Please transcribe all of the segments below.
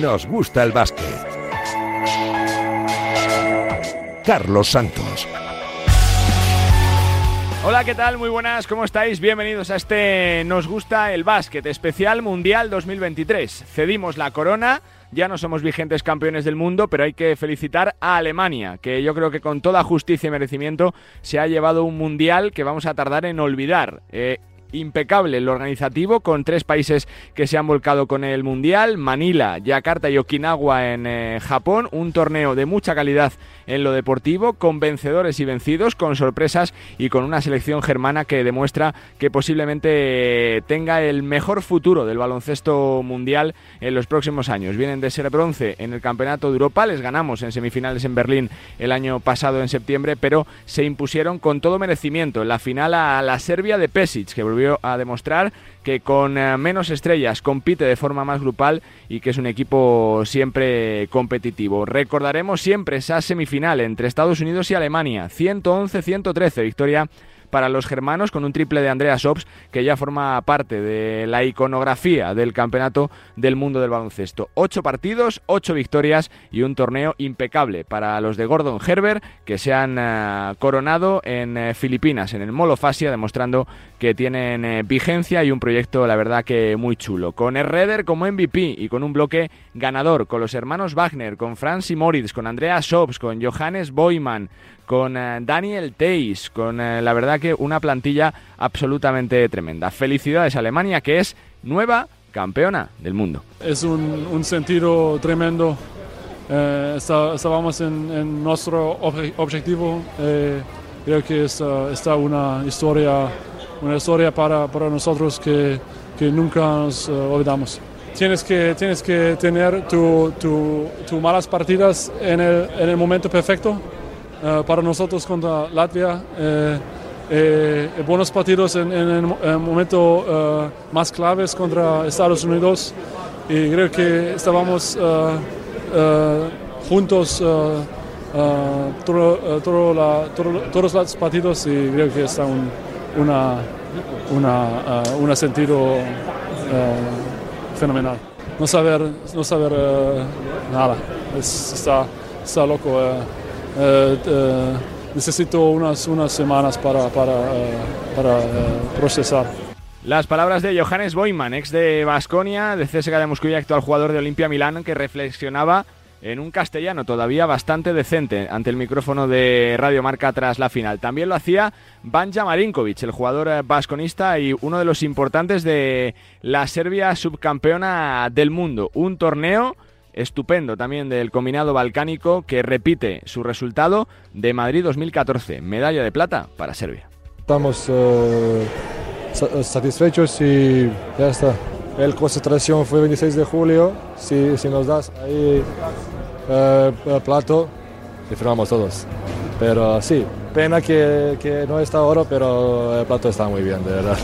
nos gusta el básquet. Carlos Santos. Hola, ¿qué tal? Muy buenas, ¿cómo estáis? Bienvenidos a este Nos gusta el básquet especial Mundial 2023. Cedimos la corona, ya no somos vigentes campeones del mundo, pero hay que felicitar a Alemania, que yo creo que con toda justicia y merecimiento se ha llevado un Mundial que vamos a tardar en olvidar. Eh, impecable el organizativo con tres países que se han volcado con el Mundial, Manila, Yakarta y Okinawa en eh, Japón, un torneo de mucha calidad en lo deportivo, con vencedores y vencidos, con sorpresas y con una selección germana que demuestra que posiblemente tenga el mejor futuro del baloncesto mundial en los próximos años. Vienen de ser bronce en el Campeonato de Europa, les ganamos en semifinales en Berlín el año pasado en septiembre, pero se impusieron con todo merecimiento en la final a la Serbia de Pesic, que volvió a demostrar que con eh, menos estrellas compite de forma más grupal y que es un equipo siempre competitivo. Recordaremos siempre esa semifinal entre Estados Unidos y Alemania, 111-113, victoria para los germanos con un triple de Andrea Sops que ya forma parte de la iconografía del campeonato del mundo del baloncesto. Ocho partidos, ocho victorias y un torneo impecable para los de Gordon Herbert que se han eh, coronado en eh, Filipinas, en el Molo Fasia, demostrando que tienen eh, vigencia y un proyecto, la verdad, que muy chulo. Con Redder como MVP y con un bloque ganador, con los hermanos Wagner, con Franz y Moritz, con Andrea Sops, con Johannes Boyman, con eh, Daniel Teis, con eh, la verdad que una plantilla absolutamente tremenda. Felicidades Alemania, que es nueva campeona del mundo. Es un, sentido tremendo. Eh, estábamos en, nuestro objetivo. creo que está, una historia, una historia para, nosotros que, nunca nos olvidamos. Tienes que, tienes que tener tus tu, malas partidas en el, en el momento perfecto eh, para nosotros contra Latvia. Eh, eh, buenos partidos en, el momento más claves contra Estados Unidos y creo que estábamos juntos todos los partidos y creo que está un una, una, sentido fenomenal. No saber, no saber nada, está, está loco. Eh, eh, necesito unas, unas semanas para, para, eh, para procesar. Las palabras de Johannes Boyman, ex de Basconia, de CSKA de Moscú y actual jugador de Olimpia Milán, que reflexionaba en un castellano todavía bastante decente ante el micrófono de Radio Marca tras la final. También lo hacía Banja Marinkovic, el jugador vasconista y uno de los importantes de la Serbia subcampeona del mundo. Un torneo estupendo también del combinado balcánico que repite su resultado de Madrid 2014, medalla de plata para Serbia. Estamos eh, satisfechos y ya está. El concentración fue el 26 de julio, si, si nos das ahí eh, plato, y firmamos todos. Pero sí, pena que, que no está oro, pero el plato está muy bien, de verdad.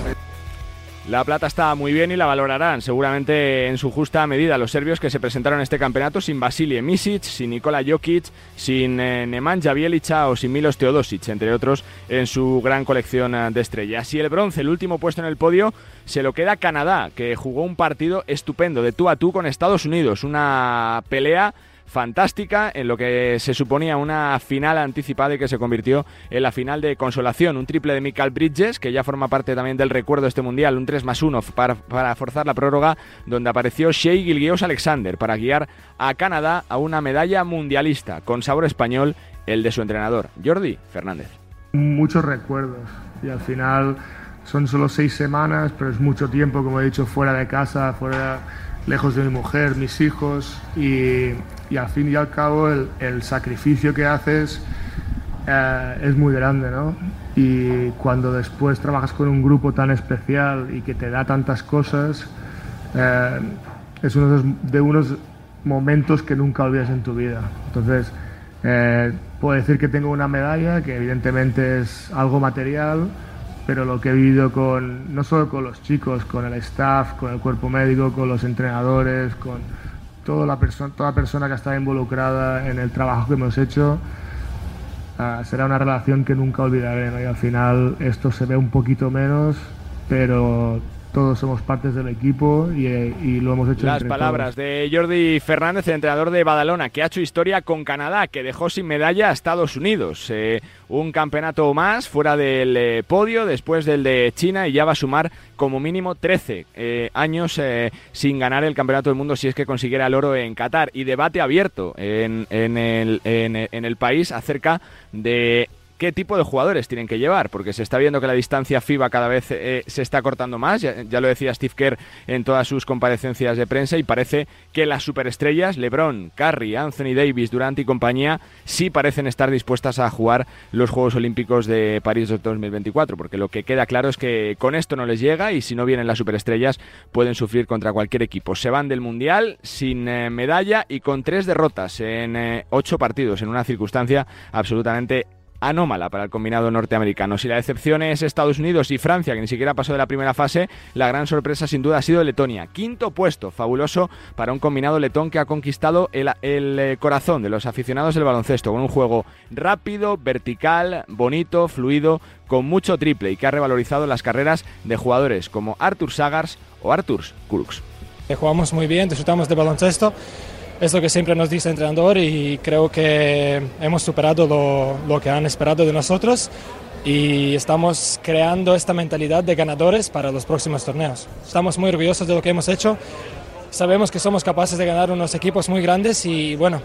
La plata está muy bien y la valorarán seguramente en su justa medida los serbios que se presentaron en este campeonato sin Vasilije Misic, sin Nikola Jokic, sin eh, Nemanja Bjelica o sin Milos Teodosic, entre otros, en su gran colección eh, de estrellas. Y el bronce, el último puesto en el podio, se lo queda Canadá, que jugó un partido estupendo de tú a tú con Estados Unidos, una pelea fantástica en lo que se suponía una final anticipada y que se convirtió en la final de consolación. Un triple de Michael Bridges, que ya forma parte también del recuerdo de este mundial, un 3 más 1 para, forzar la prórroga, donde apareció Shea Gilgeous Alexander para guiar a Canadá a una medalla mundialista con sabor español, el de su entrenador, Jordi Fernández. Muchos recuerdos y al final son solo seis semanas, pero es mucho tiempo, como he dicho, fuera de casa, fuera lejos de mi mujer, mis hijos y, y al fin y al cabo el, el sacrificio que haces eh, es muy grande, ¿no? Y cuando después trabajas con un grupo tan especial y que te da tantas cosas, eh, es uno de, unos momentos que nunca olvidas en tu vida. Entonces, eh, puedo decir que tengo una medalla, que evidentemente es algo material, pero lo que he vivido con, no solo con los chicos, con el staff, con el cuerpo médico, con los entrenadores, con toda la persona, toda persona que está involucrada en el trabajo que hemos hecho, ah, será una relación que nunca olvidaré. Y al final esto se ve un poquito menos, pero todos somos partes del equipo y, lo hemos hecho. Las palabras de Jordi Fernández, el entrenador de Badalona, que ha hecho historia con Canadá, que dejó sin medalla a Estados Unidos. Eh, un campeonato más fuera del eh, podio después del de China y ya va a sumar como mínimo 13 eh, años sin ganar el campeonato del mundo si es que consiguiera el oro en Qatar. Y debate abierto en, en, el, en el país acerca de qué tipo de jugadores tienen que llevar, porque se está viendo que la distancia FIBA cada vez eh, se está cortando más, ya, lo decía Steve Kerr en todas sus comparecencias de prensa, y parece que las superestrellas, LeBron, Curry, Anthony Davis, Durant y compañía, sí parecen estar dispuestas a jugar los Juegos Olímpicos de París 2024, porque lo que queda claro es que con esto no les llega y si no vienen las superestrellas pueden sufrir contra cualquier equipo. Se van del Mundial sin eh, medalla y con tres derrotas en eh, ocho partidos, en una circunstancia absolutamente anómala para el combinado norteamericano. Si la excepción es Estados Unidos y Francia, que ni siquiera pasó de la primera fase, la gran sorpresa sin duda ha sido Letonia. Quinto puesto, fabuloso para un combinado letón que ha conquistado el, eh, corazón de los aficionados del baloncesto, con un juego rápido, vertical, bonito, fluido, con mucho triple y que ha revalorizado las carreras de jugadores como Artur Sagars o Arturs Kurux. Jugamos muy bien, disfrutamos de baloncesto es lo que siempre nos dice el entrenador y creo que hemos superado lo, lo, que han esperado de nosotros y estamos creando esta mentalidad de ganadores para los próximos torneos. Estamos muy orgullosos de lo que hemos hecho. Sabemos que somos capaces de ganar unos equipos muy grandes y bueno,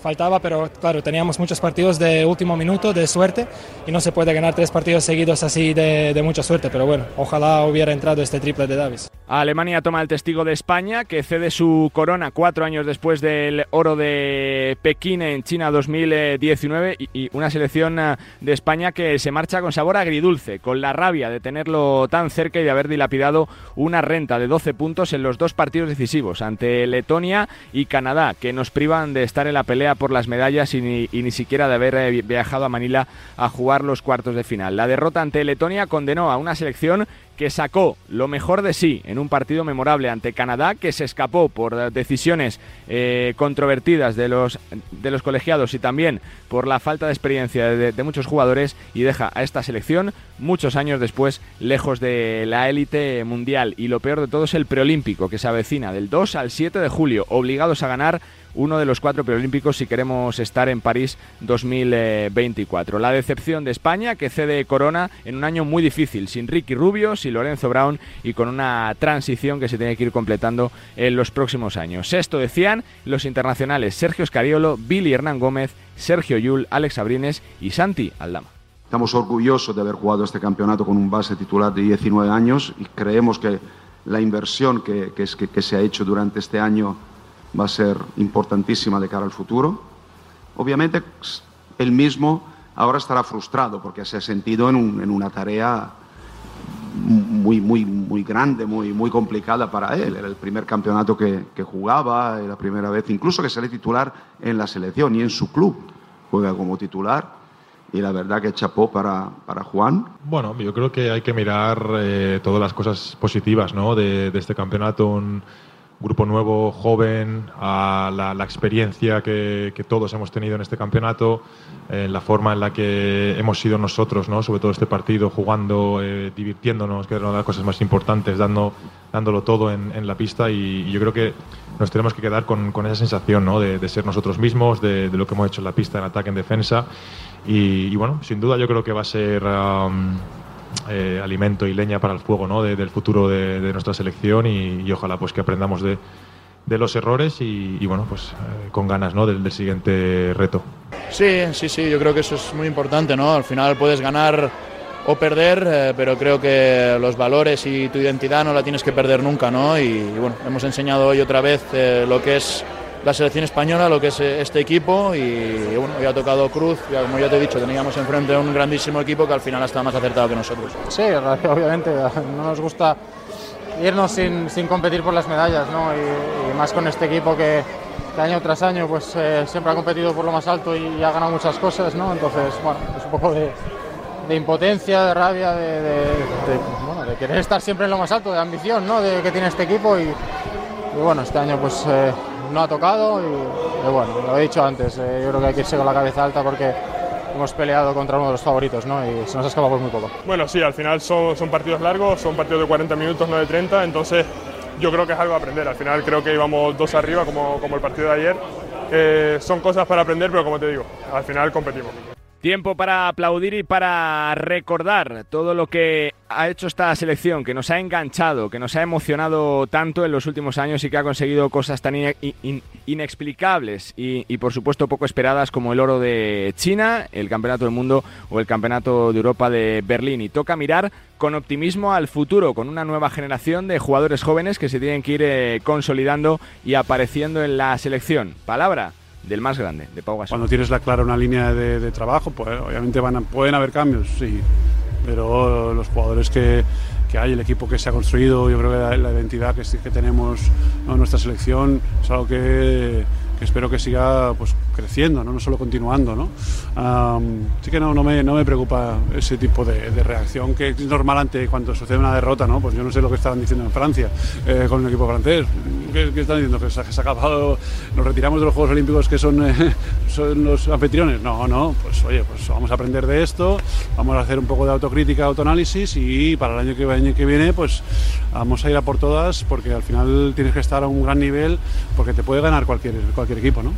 faltaba, pero claro, teníamos muchos partidos de último minuto, de suerte, y no se puede ganar tres partidos seguidos así de, mucha suerte, pero bueno, ojalá hubiera entrado este triple de Davis. Alemania toma el testigo de España, que cede su corona cuatro años después del oro de Pekín en China 2019, y, una selección ah, de España que se marcha con sabor agridulce, con la rabia de tenerlo tan cerca y de haber dilapidado una renta de 12 puntos en los dos partidos decisivos, ante Letonia y Canadá, que nos privan de estar en la pelea por las medallas y ni, siquiera de haber eh, viajado a Manila a jugar los cuartos de final. La derrota ante Letonia condenó a una selección que sacó lo mejor de sí en un partido memorable ante Canadá, que se escapó por decisiones eh, controvertidas de los, de los colegiados y también por la falta de experiencia de, muchos jugadores y deja a esta selección muchos años después lejos de la élite mundial. Y lo peor de todo es el preolímpico que se avecina del 2 al 7 de julio, obligados a ganar uno de los cuatro preolímpicos si queremos estar en París 2024. La decepción de España que cede Corona en un año muy difícil, sin Ricky Rubio, sin Lorenzo Brown y con una transición que se tiene que ir completando en los próximos años. Esto decían los internacionales Sergio Scariolo, Billy Hernán Gómez, Sergio Yul, Alex Abrines y Santi Aldama. Estamos orgullosos de haber jugado este campeonato con un base titular de 19 años y creemos que la inversión que, que se ha hecho durante este año va a ser importantísima de cara al futuro. Obviamente, él mismo ahora estará frustrado porque se ha sentido en, una tarea muy, muy, muy grande, muy, muy complicada para él. Era el primer campeonato que, jugaba, era la primera vez incluso que sale titular en la selección y en su club juega como titular. Y la verdad que chapó para, para Juan. Bueno, yo creo que hay que mirar eh, todas las cosas positivas ¿no? de, de este campeonato. Un, grupo nuevo, joven, a la, experiencia que, todos hemos tenido en este campeonato, eh, la forma en la que hemos sido nosotros, ¿no? sobre todo este partido, jugando, eh, divirtiéndonos, que era una de las cosas más importantes, dando, dándolo todo en, la pista y, yo creo que nos tenemos que quedar con, esa sensación ¿no? de, ser nosotros mismos, de, lo que hemos hecho en la pista, en ataque, en defensa y, bueno, sin duda yo creo que va a ser... Eh, alimento y leña para el fuego ¿no? del futuro de, nuestra selección y, ojalá pues que aprendamos de, los errores y, bueno pues eh, con ganas ¿no? del, siguiente reto. Sí, sí, sí, yo creo que eso es muy importante, ¿no? Al final puedes ganar o perder, eh, pero creo que los valores y tu identidad no la tienes que perder nunca, ¿no? Y, bueno, hemos enseñado hoy otra vez lo que es la selección española, lo que es eh, este equipo y, bueno, ya ha tocado Cruz, como ya te he dicho, teníamos enfrente a un grandísimo equipo que al final estado más acertado que nosotros. Sí, obviamente, no nos gusta irnos sin, sin competir por las medallas, ¿no? y, más con este equipo que, año tras año pues eh, siempre ha competido por lo más alto y, ha ganado muchas cosas, ¿no? entonces bueno, es un poco de, impotencia, de rabia, de, bueno, de, querer estar siempre en lo más alto, de ambición ¿no? de, que tiene este equipo y, y bueno, este año pues... Eh, no ha tocado y, bueno, lo he dicho antes, eh, yo creo que hay que irse con la cabeza alta porque hemos peleado contra uno de los favoritos ¿no? y se nos ha escapado por muy poco. Bueno, sí, al final son, son partidos largos, son partidos de 40 minutos, no de 30, entonces yo creo que es algo a aprender. Al final creo que íbamos dos arriba como, como el partido de ayer. Eh, son cosas para aprender, pero como te digo, al final competimos. Tiempo para aplaudir y para recordar todo lo que ha hecho esta selección, que nos ha enganchado, que nos ha emocionado tanto en los últimos años y que ha conseguido cosas tan inexplicables y, por supuesto poco esperadas como el oro de China, el Campeonato del Mundo o el Campeonato de Europa de Berlín. Y toca mirar con optimismo al futuro, con una nueva generación de jugadores jóvenes que se tienen que ir eh, consolidando y apareciendo en la selección. Palabra del más grande, de Pau Gasol. Cuando tienes la clara una línea de, trabajo, pues obviamente van pueden haber cambios, sí, pero los jugadores que, que hay, el equipo que se ha construido, yo creo que la, identidad que, que tenemos en nuestra selección es algo que que espero que siga pues, creciendo, no, no solo continuando. ¿no? sí que no, no, me, no me preocupa ese tipo de, reacción que es normal ante cuando sucede una derrota. ¿no? Pues yo no sé lo que estaban diciendo en Francia eh, con el equipo francés. ¿Qué, están diciendo? ¿Que se, ha acabado, nos retiramos de los Juegos Olímpicos que son, eh, son los anfitriones? No, no, pues oye, pues vamos a aprender de esto, vamos a hacer un poco de autocrítica, autoanálisis y para el año que, año que viene pues vamos a ir a por todas porque al final tienes que estar a un gran nivel porque te puede ganar cualquier cualquier equipo, ¿no?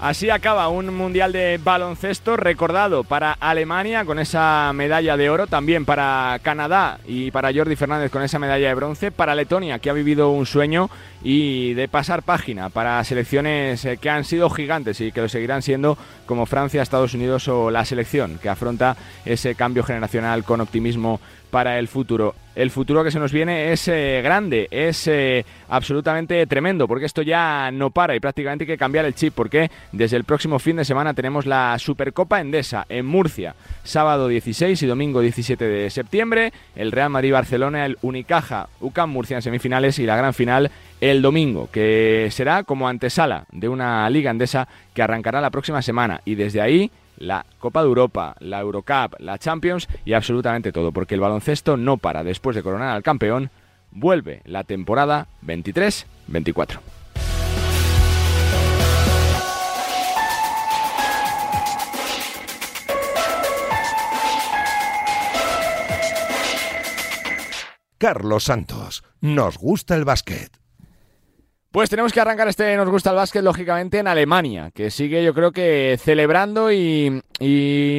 Así acaba un mundial de baloncesto recordado para Alemania con esa medalla de oro, también para Canadá y para Jordi Fernández con esa medalla de bronce, para Letonia que ha vivido un sueño y de pasar página para selecciones eh, que han sido gigantes y que lo seguirán siendo como Francia, Estados Unidos o la selección que afronta ese cambio generacional con optimismo para el futuro. El futuro que se nos viene es eh, grande, es eh, absolutamente tremendo, porque esto ya no para y prácticamente hay que cambiar el chip, porque desde el próximo fin de semana tenemos la Supercopa Endesa en Murcia, sábado 16 y domingo 17 de septiembre, el Real Madrid-Barcelona, el Unicaja, UCAM Murcia en semifinales y la gran final el domingo, que será como antesala de una liga endesa que arrancará la próxima semana y desde ahí la Copa de Europa, la Eurocup, la Champions y absolutamente todo, porque el baloncesto no para después de coronar al campeón, vuelve la temporada 23-24. Carlos Santos, nos gusta el básquet. Pues tenemos que arrancar este Nos gusta el básquet, lógicamente, en Alemania, que sigue yo creo que celebrando y,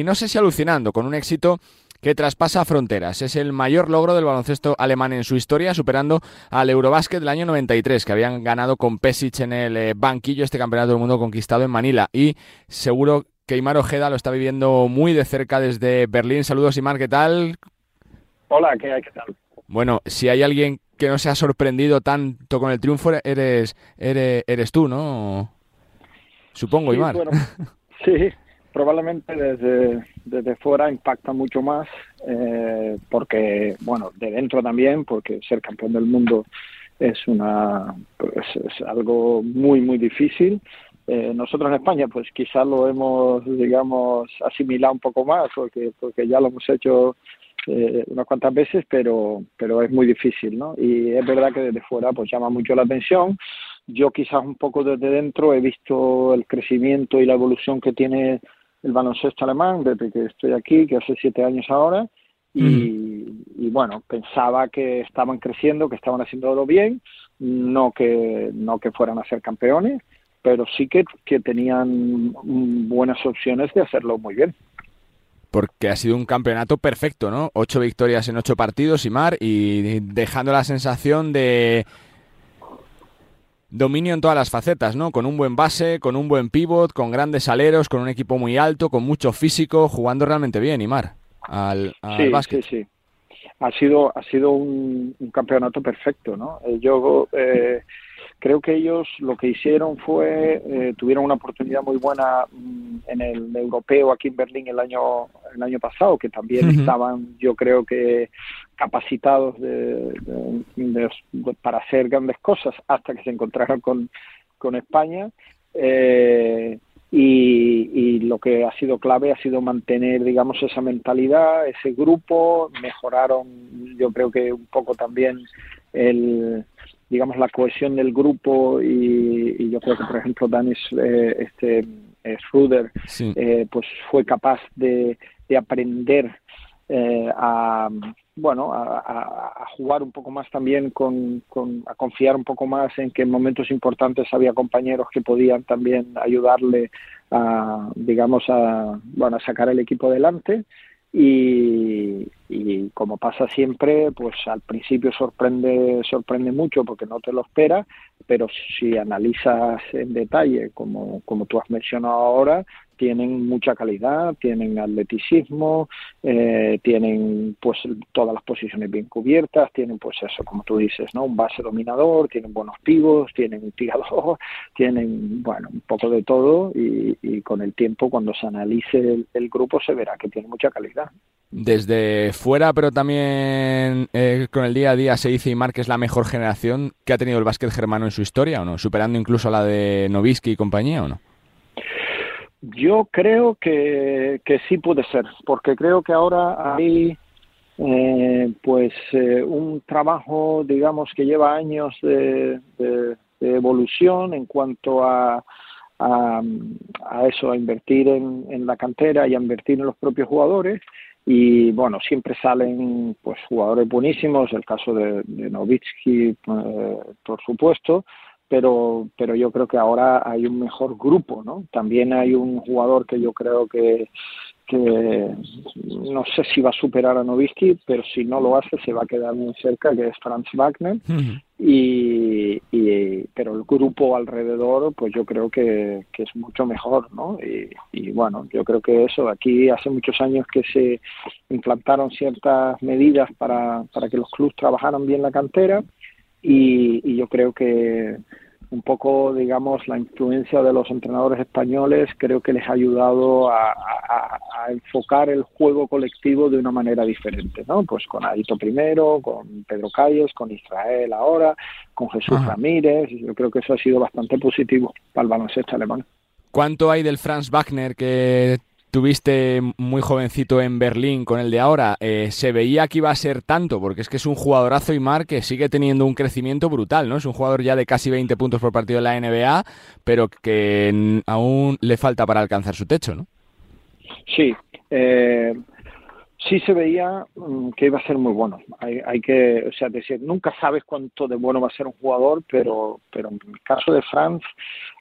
no sé si alucinando, con un éxito que traspasa fronteras. Es el mayor logro del baloncesto alemán en su historia, superando al Eurobásquet del año 93, que habían ganado con Pesic en el eh, banquillo este campeonato del mundo conquistado en Manila. Y seguro que Imar Ojeda lo está viviendo muy de cerca desde Berlín. Saludos, Imar, ¿qué tal? Hola, ¿qué hay? ¿Qué tal? Bueno, si hay alguien que no se ha sorprendido tanto con el triunfo eres, eres, eres tú, ¿no? Supongo, Imar. sí, probablemente desde, desde fuera impacta mucho más, eh, porque, bueno, de dentro también, porque ser campeón del mundo es, una, pues, es algo muy, muy difícil. Eh, nosotros en España, pues quizás lo hemos, digamos, asimilado un poco más, porque, porque ya lo hemos hecho eh, unas cuantas veces, pero, pero es muy difícil, ¿no? Y es verdad que desde fuera pues llama mucho la atención. Yo quizás un poco desde dentro he visto el crecimiento y la evolución que tiene el baloncesto alemán desde que estoy aquí, que hace siete años ahora, y, y, bueno, pensaba que estaban creciendo, que estaban haciéndolo bien, no que, no que fueran a ser campeones, pero sí que, que tenían buenas opciones de hacerlo muy bien porque ha sido un campeonato perfecto, ¿no? Ocho victorias en ocho partidos y mar y dejando la sensación de dominio en todas las facetas, ¿no? Con un buen base, con un buen pivot, con grandes aleros, con un equipo muy alto, con mucho físico, jugando realmente bien, Imar, al, al sí, básquet. Sí, sí. Ha sido, ha sido un, campeonato perfecto, ¿no? Eh, yo eh, creo que ellos lo que hicieron fue, eh, tuvieron una oportunidad muy buena mm, en el europeo aquí en Berlín el año, el año pasado, que también estaban, yo creo que capacitados de, para hacer grandes cosas hasta que se encontraron con, con España. Eh, y, y, lo que ha sido clave ha sido mantener, digamos, esa mentalidad, ese grupo, mejoraron, yo creo que un poco también el, digamos, la cohesión del grupo y, yo creo que, por ejemplo, Danis, eh, este, Schruder, pues fue capaz de, de aprender a bueno, a, jugar un poco más también con, a confiar un poco más en que en momentos importantes había compañeros que podían también ayudarle a, digamos, a, bueno, a sacar el equipo adelante y, y como pasa siempre, pues al principio sorprende, sorprende mucho porque no te lo espera, pero si analizas en detalle, como, como tú has mencionado ahora, tienen mucha calidad, tienen atleticismo, eh, tienen pues todas las posiciones bien cubiertas, tienen pues eso, como tú dices, ¿no? Un base dominador, tienen buenos pivos, tienen un tirador, tienen, bueno, un poco de todo y, con el tiempo cuando se analice el, grupo se verá que tiene mucha calidad. Desde fuera, pero también eh, con el día a día se dice y que es la mejor generación que ha tenido el básquet germano en su historia, ¿o no? Superando incluso a la de Novisky y compañía, ¿o no? Yo creo que, que sí puede ser, porque creo que ahora hay eh, pues eh, un trabajo, digamos, que lleva años de, evolución en cuanto a, a, eso, a invertir en, en, la cantera y a invertir en los propios jugadores. Y bueno, siempre salen pues jugadores buenísimos, el caso de, de Novitsky, eh, por supuesto, pero, pero yo creo que ahora hay un mejor grupo, ¿no? También hay un jugador que yo creo que, que no sé si va a superar a Novisky, pero si no lo hace se va a quedar muy cerca, que es Franz Wagner. y, y, pero el grupo alrededor, pues yo creo que, que es mucho mejor, ¿no? Y, y, bueno, yo creo que eso, aquí hace muchos años que se implantaron ciertas medidas para, para que los clubes trabajaran bien la cantera y, y yo creo que un poco, digamos, la influencia de los entrenadores españoles creo que les ha ayudado a, enfocar el juego colectivo de una manera diferente, ¿no? Pues con Adito primero, con Pedro Calles, con Israel ahora, con Jesús Ramírez, yo creo que eso ha sido bastante positivo para el baloncesto alemán. ¿Cuánto hay del Franz Wagner que tuviste muy jovencito en Berlín con el de ahora, eh, se veía que iba a ser tanto, porque es que es un jugadorazo y Mar que sigue teniendo un crecimiento brutal, ¿no? Es un jugador ya de casi 20 puntos por partido en la NBA, pero que aún le falta para alcanzar su techo, ¿no? Sí, eh, sí se veía mm, que iba a ser muy bueno. Hay, hay, que, o sea, decir, nunca sabes cuánto de bueno va a ser un jugador, pero, pero en el caso de Franz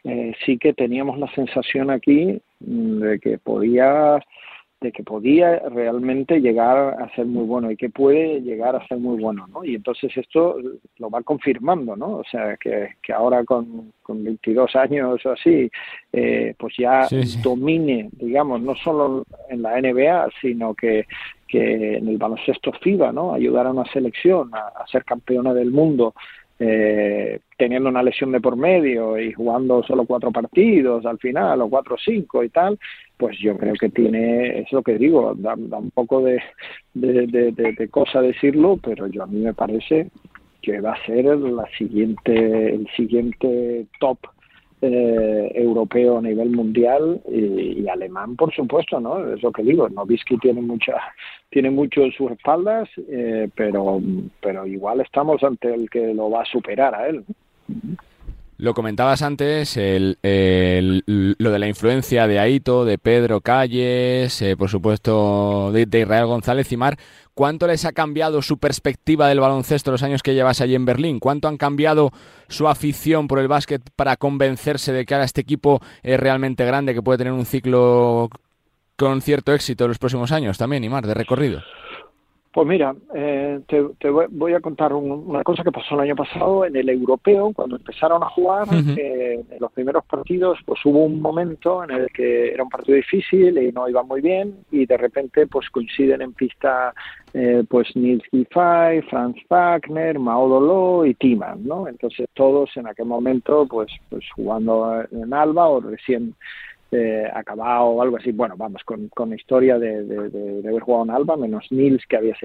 eh, sí que teníamos la sensación aquí mm, de que podía de que podía realmente llegar a ser muy bueno y que puede llegar a ser muy bueno, ¿no? Y entonces esto lo va confirmando, ¿no? O sea, que, que ahora con, con 22 años o así, eh, pues ya domine, digamos, no solo en la NBA, sino que, que en el baloncesto FIBA, ¿no? Ayudar a una selección a, a ser campeona del mundo eh, teniendo una lesión de por medio y jugando solo cuatro partidos al final o cuatro o cinco y tal, pues yo creo que tiene, es lo que digo, da, un poco de, de, de, de, cosa decirlo, pero yo a mí me parece que va a ser la siguiente, el siguiente top eh, europeo a nivel mundial y, alemán, por supuesto, ¿no? Es lo que digo, Novisky tiene mucha, tiene mucho en sus espaldas, eh, pero, pero igual estamos ante el que lo va a superar a él. Lo comentabas antes, el, lo de la influencia de Aito, de Pedro Calles, eh, por supuesto de, Israel González y Mar. ¿Cuánto les ha cambiado su perspectiva del baloncesto los años que llevas allí en Berlín? ¿Cuánto han cambiado su afición por el básquet para convencerse de que ahora este equipo es realmente grande, que puede tener un ciclo con cierto éxito en los próximos años también, y Mar, de recorrido? Pues mira, eh, te, voy a contar una cosa que pasó el año pasado en el europeo, cuando empezaron a jugar, eh, en los primeros partidos, pues hubo un momento en el que era un partido difícil y no iba muy bien, y de repente pues coinciden en pista eh, pues Nils Giffey, Franz Wagner, Mao Dolo y Timan, ¿no? Entonces todos en aquel momento pues, pues jugando en Alba o recién eh, acabado o algo así. Bueno, vamos, con, con historia de, de, haber jugado en Alba, menos Nils que había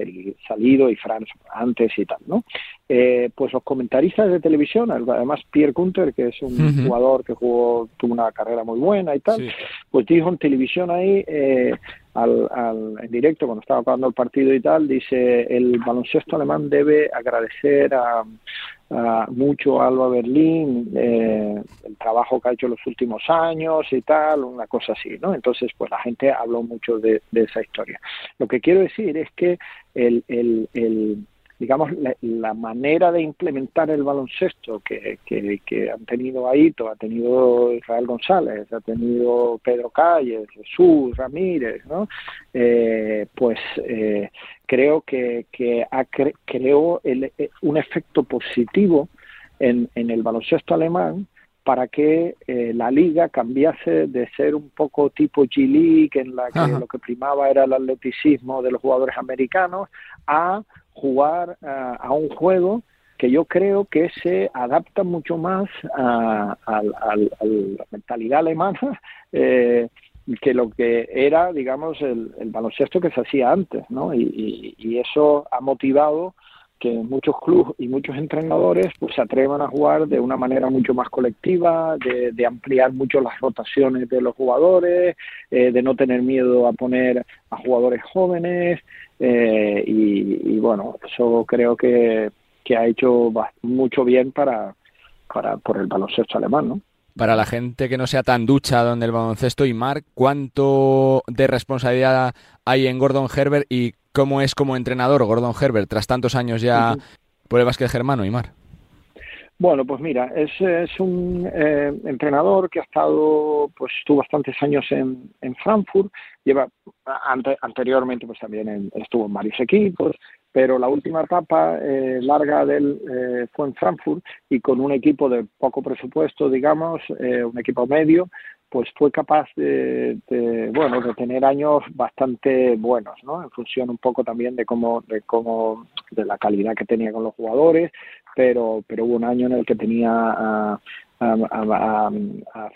salido y Franz antes y tal, ¿no? Eh, pues los comentaristas de televisión, además Pierre Kunter, que es un jugador que jugó, tuvo una carrera muy buena y tal, pues dijo en televisión ahí, eh, al, al, en directo cuando estaba jugando el partido y tal, dice el baloncesto alemán debe agradecer a, a mucho a Alba Berlín, eh, el trabajo que ha hecho los últimos años y tal, una cosa así, ¿no? Entonces, pues la gente habló mucho de, de esa historia. Lo que quiero decir es que el, el, el digamos, la, la, manera de implementar el baloncesto que, que, que, han tenido Aito, ha tenido Israel González, ha tenido Pedro Calles, Jesús Ramírez, ¿no? Eh, pues eh, creo que, que ha cre creó el, un efecto positivo en, en el baloncesto alemán para que eh, la liga cambiase de ser un poco tipo G-League, en la que Ajá. lo que primaba era el atleticismo de los jugadores americanos, a jugar a un juego que yo creo que se adapta mucho más a, la mentalidad alemana eh, que lo que era, digamos, el, baloncesto que se hacía antes, ¿no? Y eso ha motivado que muchos clubes y muchos entrenadores pues se atrevan a jugar de una manera mucho más colectiva, de, ampliar mucho las rotaciones de los jugadores, eh, de no tener miedo a poner a jugadores jóvenes eh, y, y, bueno, eso creo que, que ha hecho mucho bien para, para por el baloncesto alemán, ¿no? Para la gente que no sea tan ducha donde el baloncesto y Marc, ¿cuánto de responsabilidad hay en Gordon Herbert y cómo es como entrenador Gordon Herbert tras tantos años ya uh -huh. por el básquet germano, Imar? Bueno, pues mira, es, es un eh, entrenador que ha estado, pues estuvo bastantes años en, en Frankfurt, lleva ante, anteriormente pues también en, estuvo en varios equipos, pero la última etapa eh, larga de eh, fue en Frankfurt y con un equipo de poco presupuesto, digamos, eh, un equipo medio, pues fue capaz de, de, bueno de tener años bastante buenos no en función un poco también de cómo de cómo de la calidad que tenía con los jugadores pero pero hubo un año en el que tenía a a, a, a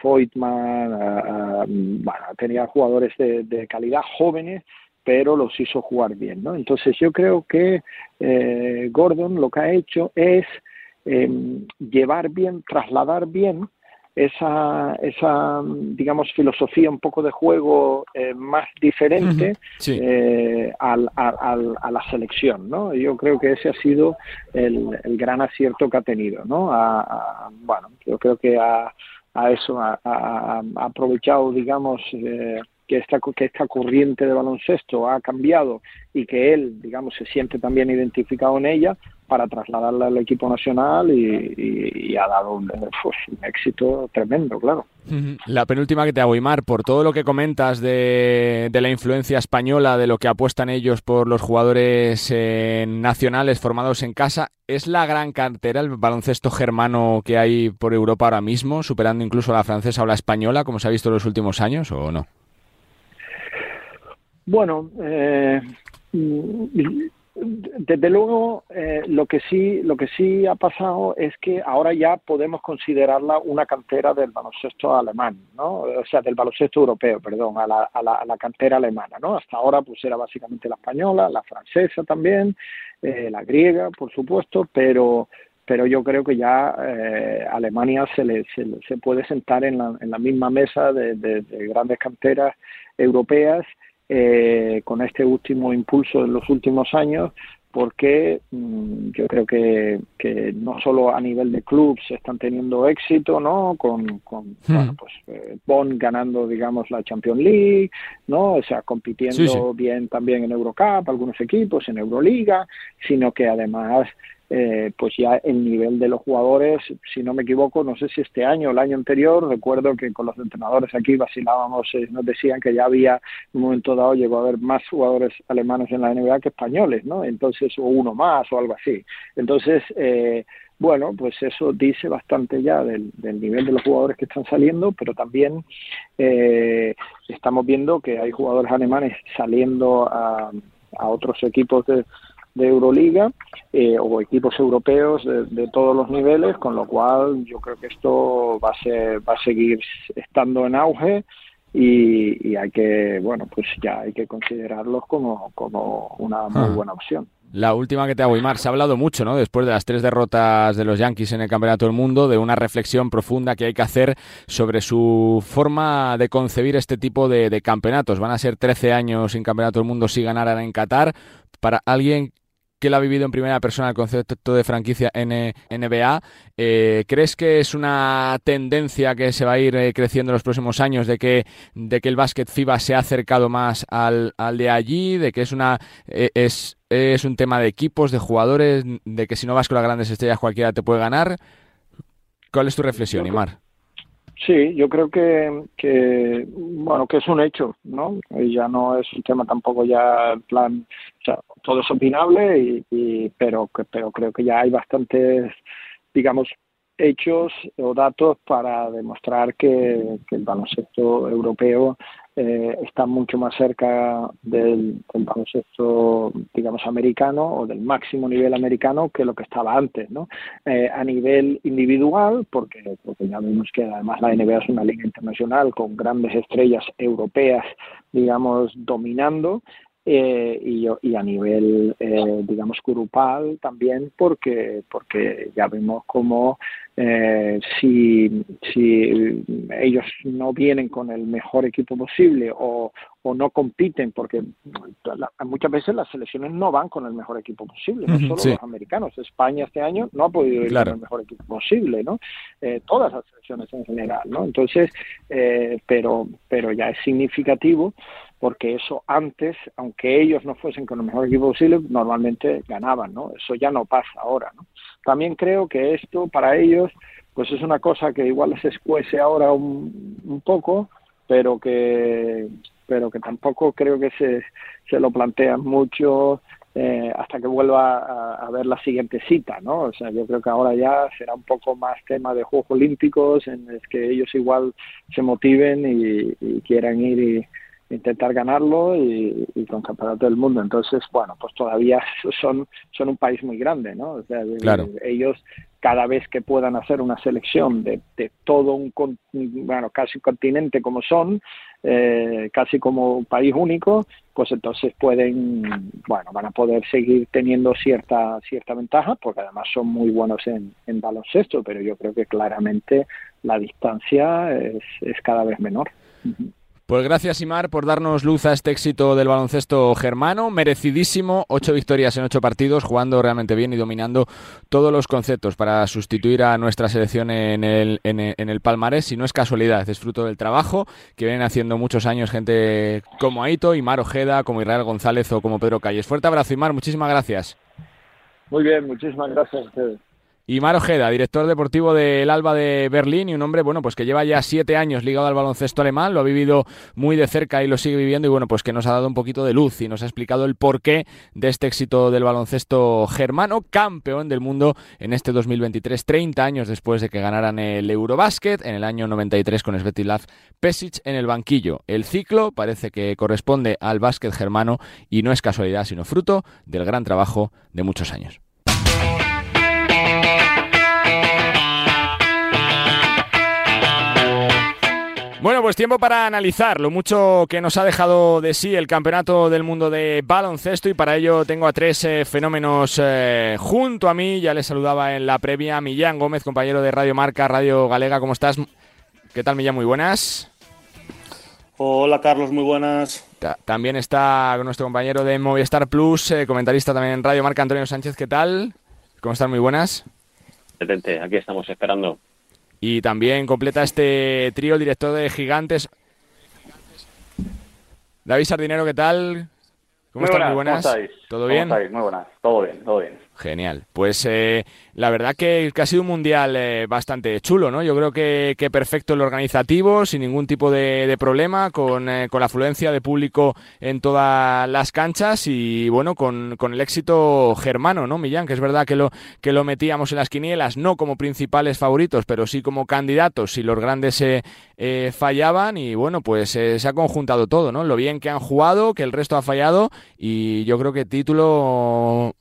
tenía jugadores de, de calidad jóvenes pero los hizo jugar bien, ¿no? Entonces yo creo que eh, Gordon lo que ha hecho es eh, llevar bien, trasladar bien esa, esa, digamos, filosofía un poco de juego eh, más diferente uh -huh. sí. eh, al, al, a la selección, ¿no? Yo creo que ese ha sido el, el gran acierto que ha tenido, ¿no? A, a, bueno, yo creo que a, a eso ha, ha, aprovechado, digamos, eh, que esta, que esta corriente de baloncesto ha cambiado y que él, digamos, se siente también identificado en ella para trasladarla al equipo nacional y, ha dado un, pues, un, éxito tremendo, claro. La penúltima que te hago, Imar, por todo lo que comentas de, de la influencia española, de lo que apuestan ellos por los jugadores eh, nacionales formados en casa, ¿es la gran cantera el baloncesto germano que hay por Europa ahora mismo, superando incluso a la francesa o la española, como se ha visto en los últimos años, o no? Bueno, eh, desde luego eh, lo que sí lo que sí ha pasado es que ahora ya podemos considerarla una cantera del baloncesto alemán no o sea del baloncesto europeo perdón a la, a la, cantera alemana no hasta ahora pues era básicamente la española la francesa también eh, la griega por supuesto pero pero yo creo que ya eh, Alemania se, le, se, se puede sentar en la, en la misma mesa de, de, de grandes canteras europeas eh, con este último impulso en los últimos años, porque mmm, yo creo que, que, no solo a nivel de clubes están teniendo éxito, ¿no? Con, con hmm. bueno, pues eh, Bonn ganando, digamos, la Champions League, ¿no? O sea, compitiendo sí, sí. bien también en Eurocup, algunos equipos, en Euroliga, sino que además eh, pues ya el nivel de los jugadores, si no me equivoco, no sé si este año o el año anterior, recuerdo que con los entrenadores aquí vacilábamos, eh, nos decían que ya había, en un momento dado llegó a haber más jugadores alemanes en la NBA que españoles, ¿no? Entonces, o uno más o algo así. Entonces, eh, bueno, pues eso dice bastante ya del, del, nivel de los jugadores que están saliendo, pero también eh, estamos viendo que hay jugadores alemanes saliendo a, a otros equipos de de Euroliga eh, o equipos europeos de, de, todos los niveles, con lo cual yo creo que esto va a ser, va a seguir estando en auge y, y hay que, bueno, pues ya hay que considerarlos como, como una muy buena opción. La última que te hago, Imar, se ha hablado mucho, ¿no? Después de las tres derrotas de los Yankees en el Campeonato del Mundo, de una reflexión profunda que hay que hacer sobre su forma de concebir este tipo de, campeonatos. Van a ser 13 años sin Campeonato del Mundo si ganaran en Qatar. Para alguien que lo ha vivido en primera persona el concepto de franquicia NBA. Eh, ¿Crees que es una tendencia que se va a ir eh, creciendo en los próximos años de que, de que el básquet FIBA se ha acercado más al, al de allí, de que es una eh, es, es un tema de equipos, de jugadores, de que si no vas con las grandes estrellas cualquiera te puede ganar? ¿Cuál es tu reflexión, Imar? Sí, yo creo que, que, bueno, que es un hecho, ¿no? Y ya no es un tema tampoco ya en plan, o sea, todo es opinable, y, y pero, pero creo que ya hay bastantes, digamos, hechos o datos para demostrar que, el baloncesto europeo eh, está mucho más cerca del, baloncesto, digamos, americano o del máximo nivel americano que lo que estaba antes, ¿no? Eh, a nivel individual, porque, porque ya vemos que además la NBA es una liga internacional con grandes estrellas europeas, digamos, dominando, eh, y, y, a nivel, eh, digamos, grupal también, porque, porque ya vemos como eh, si, si ellos no vienen con el mejor equipo posible o, o no compiten, porque muchas veces las selecciones no van con el mejor equipo posible, no solo los americanos. España este año no ha podido ir con el mejor equipo posible, ¿no? Eh, todas las selecciones en general, ¿no? Entonces, eh, pero, pero ya es significativo porque eso antes, aunque ellos no fuesen con el mejor equipo posible, normalmente ganaban, ¿no? Eso ya no pasa ahora, ¿no? También creo que esto para ellos, pues es una cosa que igual les escuece ahora un, un poco, pero que, pero que tampoco creo que se, se lo plantean mucho eh, hasta que vuelva a, a, ver la siguiente cita, ¿no? O sea, yo creo que ahora ya será un poco más tema de Juegos Olímpicos, en el que ellos igual se motiven y, y quieran ir y, intentar ganarlo y, y, con campeonato del mundo. Entonces, bueno, pues todavía son, son un país muy grande, ¿no? O sea, claro. ellos cada vez que puedan hacer una selección de, de todo un, bueno, casi continente como son, eh, casi como un país único, pues entonces pueden, bueno, van a poder seguir teniendo cierta cierta ventaja, porque además son muy buenos en, en baloncesto, pero yo creo que claramente la distancia es, es cada vez menor. Pues gracias, Imar, por darnos luz a este éxito del baloncesto germano. Merecidísimo, ocho victorias en ocho partidos, jugando realmente bien y dominando todos los conceptos para sustituir a nuestra selección en el, en el, en el palmarés. Y no es casualidad, es fruto del trabajo que vienen haciendo muchos años gente como Aito, Imar Ojeda, como Israel González o como Pedro Calles. Fuerte abrazo, Imar, muchísimas gracias. Muy bien, muchísimas gracias a ustedes. Y Mar Ojeda, director deportivo del Alba de Berlín y un hombre, bueno, pues que lleva ya siete años ligado al baloncesto alemán, lo ha vivido muy de cerca y lo sigue viviendo y bueno, pues que nos ha dado un poquito de luz y nos ha explicado el porqué de este éxito del baloncesto germano, campeón del mundo en este 2023, 30 años después de que ganaran el Eurobasket en el año 93 con Svetislav Pesic en el banquillo. El ciclo parece que corresponde al básquet germano y no es casualidad, sino fruto del gran trabajo de muchos años. Bueno, pues tiempo para analizar lo mucho que nos ha dejado de sí el Campeonato del Mundo de Baloncesto y para ello tengo a tres eh, fenómenos eh, junto a mí. Ya les saludaba en la previa Millán Gómez, compañero de Radio Marca, Radio Galega. ¿Cómo estás? ¿Qué tal, Millán? Muy buenas. Hola, Carlos. Muy buenas. Ta también está nuestro compañero de Movistar Plus, eh, comentarista también en Radio Marca, Antonio Sánchez. ¿Qué tal? ¿Cómo están? Muy buenas. Excelente. Aquí estamos esperando. Y también completa este trío el director de Gigantes. David Sardinero, ¿qué tal? ¿Cómo Muy están? buenas, Muy buenas. ¿cómo estáis? ¿Todo ¿Cómo bien? estáis? Muy buenas. Todo bien, todo bien. Genial. Pues eh, la verdad que, que ha sido un mundial eh, bastante chulo, ¿no? Yo creo que, perfecto el organizativo, sin ningún tipo de, problema, con, eh, con la afluencia de público en todas las canchas y bueno, con, con el éxito germano, ¿no, Millán? Que es verdad que lo, que lo metíamos en las quinielas, no como principales favoritos, pero sí como candidatos si los grandes fallaban y bueno, pues se ha conjuntado todo, ¿no? Lo bien que han jugado, que el resto ha fallado y yo creo que título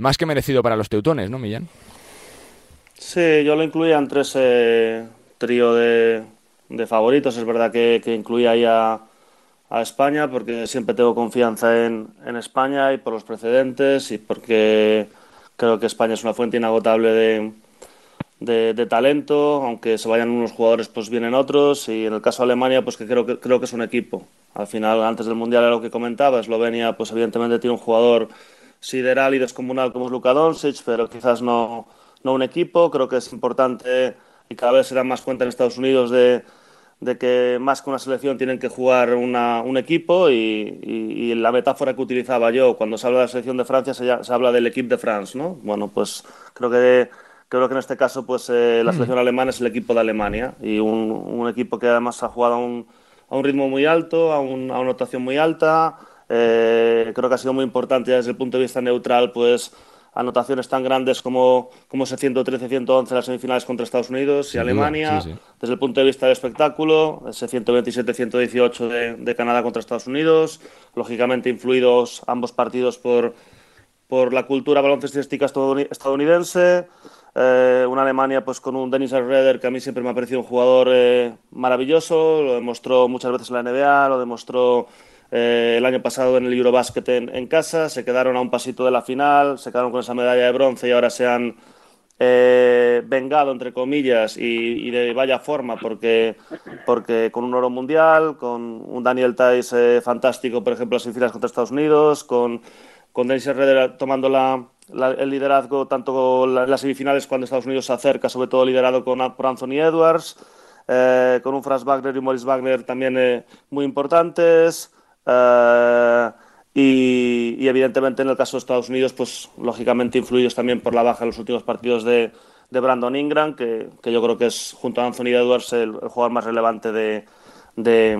más que merecido para los teutones, ¿no, Millán? Sí, yo lo incluía entre ese trío de, favoritos. Es verdad que, que incluía ahí a, España porque siempre tengo confianza en, España y por los precedentes y porque creo que España es una fuente inagotable de, talento, aunque se vayan unos jugadores pues vienen otros y en el caso de Alemania pues que creo que creo que es un equipo. Al final antes del mundial era lo que comentaba, Eslovenia pues evidentemente tiene un jugador sideral y descomunal como es Luka Doncic, pero quizás no no un equipo, creo que es importante y cada vez se dan más cuenta en Estados Unidos de de que más que una selección tienen que jugar una, un equipo y, y, y, la metáfora que utilizaba yo cuando se habla de la selección de Francia se, se habla del equipo de France, ¿no? Bueno, pues creo que creo que en este caso pues eh, la selección mm. alemana es el equipo de Alemania y un, un, equipo que además ha jugado a un, a un ritmo muy alto, a, un, a una notación muy alta. Eh, creo que ha sido muy importante desde el punto de vista neutral pues anotaciones tan grandes como, como ese 113-111 en las semifinales contra Estados Unidos y Alemania, sí, sí. desde el punto de vista del espectáculo, ese 127-118 de, de, Canadá contra Estados Unidos, lógicamente influidos ambos partidos por, por la cultura baloncestística estadounidense, eh, una Alemania pues con un Dennis Redder que a mí siempre me ha parecido un jugador eh, maravilloso, lo demostró muchas veces en la NBA, lo demostró eh, el año pasado en el Eurobasket en, en, casa, se quedaron a un pasito de la final, se quedaron con esa medalla de bronce y ahora se han eh, vengado, entre comillas, y, y, de vaya forma, porque, porque con un oro mundial, con un Daniel Tais eh, fantástico, por ejemplo, las semifinales contra Estados Unidos, con, con Dennis Herrera tomando la, la, el liderazgo tanto en las semifinales cuando Estados Unidos se acerca, sobre todo liderado con, por Anthony Edwards, eh, con un Franz Wagner y Maurice Wagner también eh, muy importantes. Uh, y, y, evidentemente en el caso de Estados Unidos, pues lógicamente influidos también por la baja en los últimos partidos de, de Brandon Ingram, que, que, yo creo que es junto a Anthony Edwards el, el jugador más relevante de, de,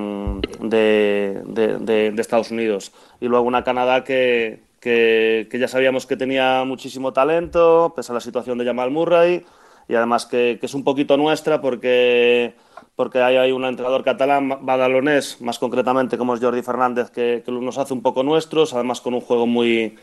de, de, Estados Unidos. Y luego una Canadá que, que, que, ya sabíamos que tenía muchísimo talento, pese a la situación de Jamal Murray, y además que, que es un poquito nuestra porque porque hay, hay un entrenador catalán, badalonés, más concretamente como es Jordi Fernández, que, que, nos hace un poco nuestros, además con un juego muy,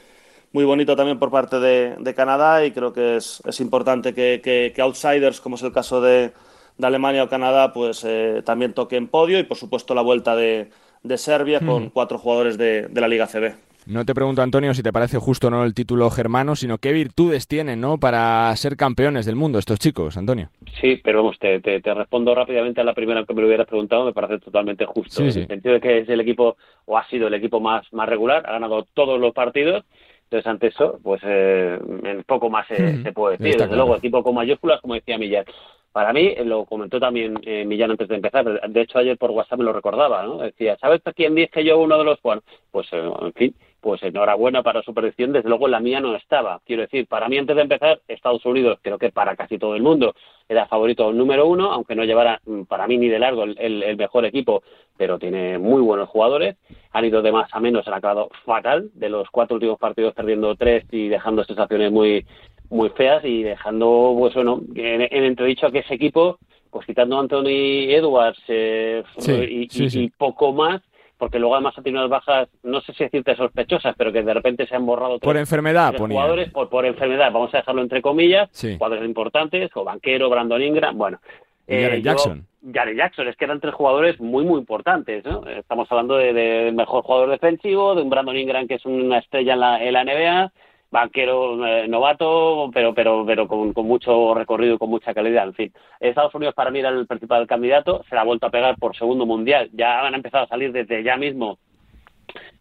muy bonito también por parte de, de Canadá y creo que es, es importante que, que, que, outsiders, como es el caso de, de Alemania o Canadá, pues eh, también toquen podio y por supuesto la vuelta de, de Serbia mm. con cuatro jugadores de, de la Liga CB. No te pregunto, Antonio, si te parece justo o no el título germano, sino qué virtudes tienen ¿no? para ser campeones del mundo estos chicos, Antonio. Sí, pero vamos, te, te, te respondo rápidamente a la primera que me lo hubieras preguntado, me parece totalmente justo. Sí, sí. En el sentido de que es el equipo, o ha sido el equipo más, más regular, ha ganado todos los partidos, entonces, ante eso, pues eh, poco más se, mm, se puede decir. Desde claro. luego, equipo con mayúsculas, como decía Millán. Para mí, lo comentó también eh, Millán antes de empezar, de hecho ayer por WhatsApp me lo recordaba, ¿no? Decía, ¿sabes quién dije yo uno de los Juan? Pues, eh, en fin, pues enhorabuena para su predicción, desde luego la mía no estaba. Quiero decir, para mí antes de empezar, Estados Unidos, creo que para casi todo el mundo, era favorito número uno, aunque no llevara mm, para mí ni de largo el, el, el mejor equipo, pero tiene muy buenos jugadores. Han ido de más a menos, han acabado fatal, de los cuatro últimos partidos perdiendo tres y dejando sensaciones muy muy feas y dejando, pues bueno, en, en entredicho a que ese equipo, pues quitando a Anthony Edwards eh, sí, y, sí, y, sí. y, poco más, porque luego además ha tenido unas bajas, no sé si decirte sospechosas, pero que de repente se han borrado por tres, enfermedad, tres ponía. jugadores, por, por enfermedad, vamos a dejarlo entre comillas, Sí. jugadores importantes, o Banquero, Brandon Ingram, bueno. Y Jared yo- Jackson. Jared Jackson, es que eran tres jugadores muy, muy importantes, ¿no? Estamos hablando de, de mejor jugador defensivo, de un Brandon Ingram que es una estrella en la, en la NBA, banquero eh, novato, pero pero pero con, con mucho recorrido y con mucha calidad, en fin. Estados Unidos para mí era el principal candidato, se la ha vuelto a pegar por segundo mundial, ya han empezado a salir desde ya mismo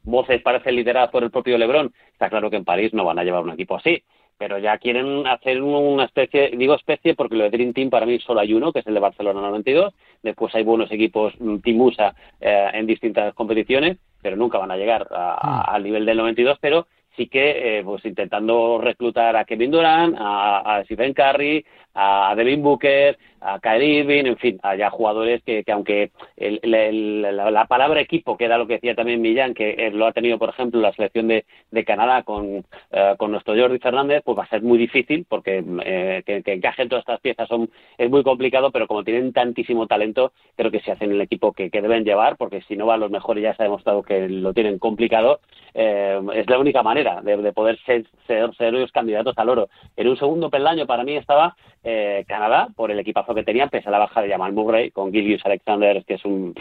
voces parece lideradas por el propio LeBron. Está claro que en París no van a llevar un equipo así, pero ya quieren hacer una especie, digo especie porque lo de Dream Team para mí solo hay uno, que es el de Barcelona 92. Después hay buenos equipos mm, Team USA eh, en distintas competiciones, pero nunca van a llegar a, a, al nivel del 92, pero sí que eh, pues intentando reclutar a Kevin Durant, a, a Stephen Curry, a Devin Booker, a Kyrie Irving, en fin, a ya jugadores que, que aunque el, la, la, palabra equipo, que era lo que decía también Millán, que eh, lo ha tenido, por ejemplo, la selección de, de Canadá con, eh, con nuestro Jordi Fernández, pues va a ser muy difícil porque eh, que, encajen todas estas piezas son, es muy complicado, pero como tienen tantísimo talento, creo que se hacen el equipo que, que deben llevar, porque si no van los mejores ya se ha demostrado que lo tienen complicado, eh, es la única manera de, de poder ser, ser, ser los candidatos al oro. En un segundo peldaño para mí estaba eh, Canadá, por el equipazo que tenían, pese a la baja de Jamal Murray, con Gilius Alexander, que es un,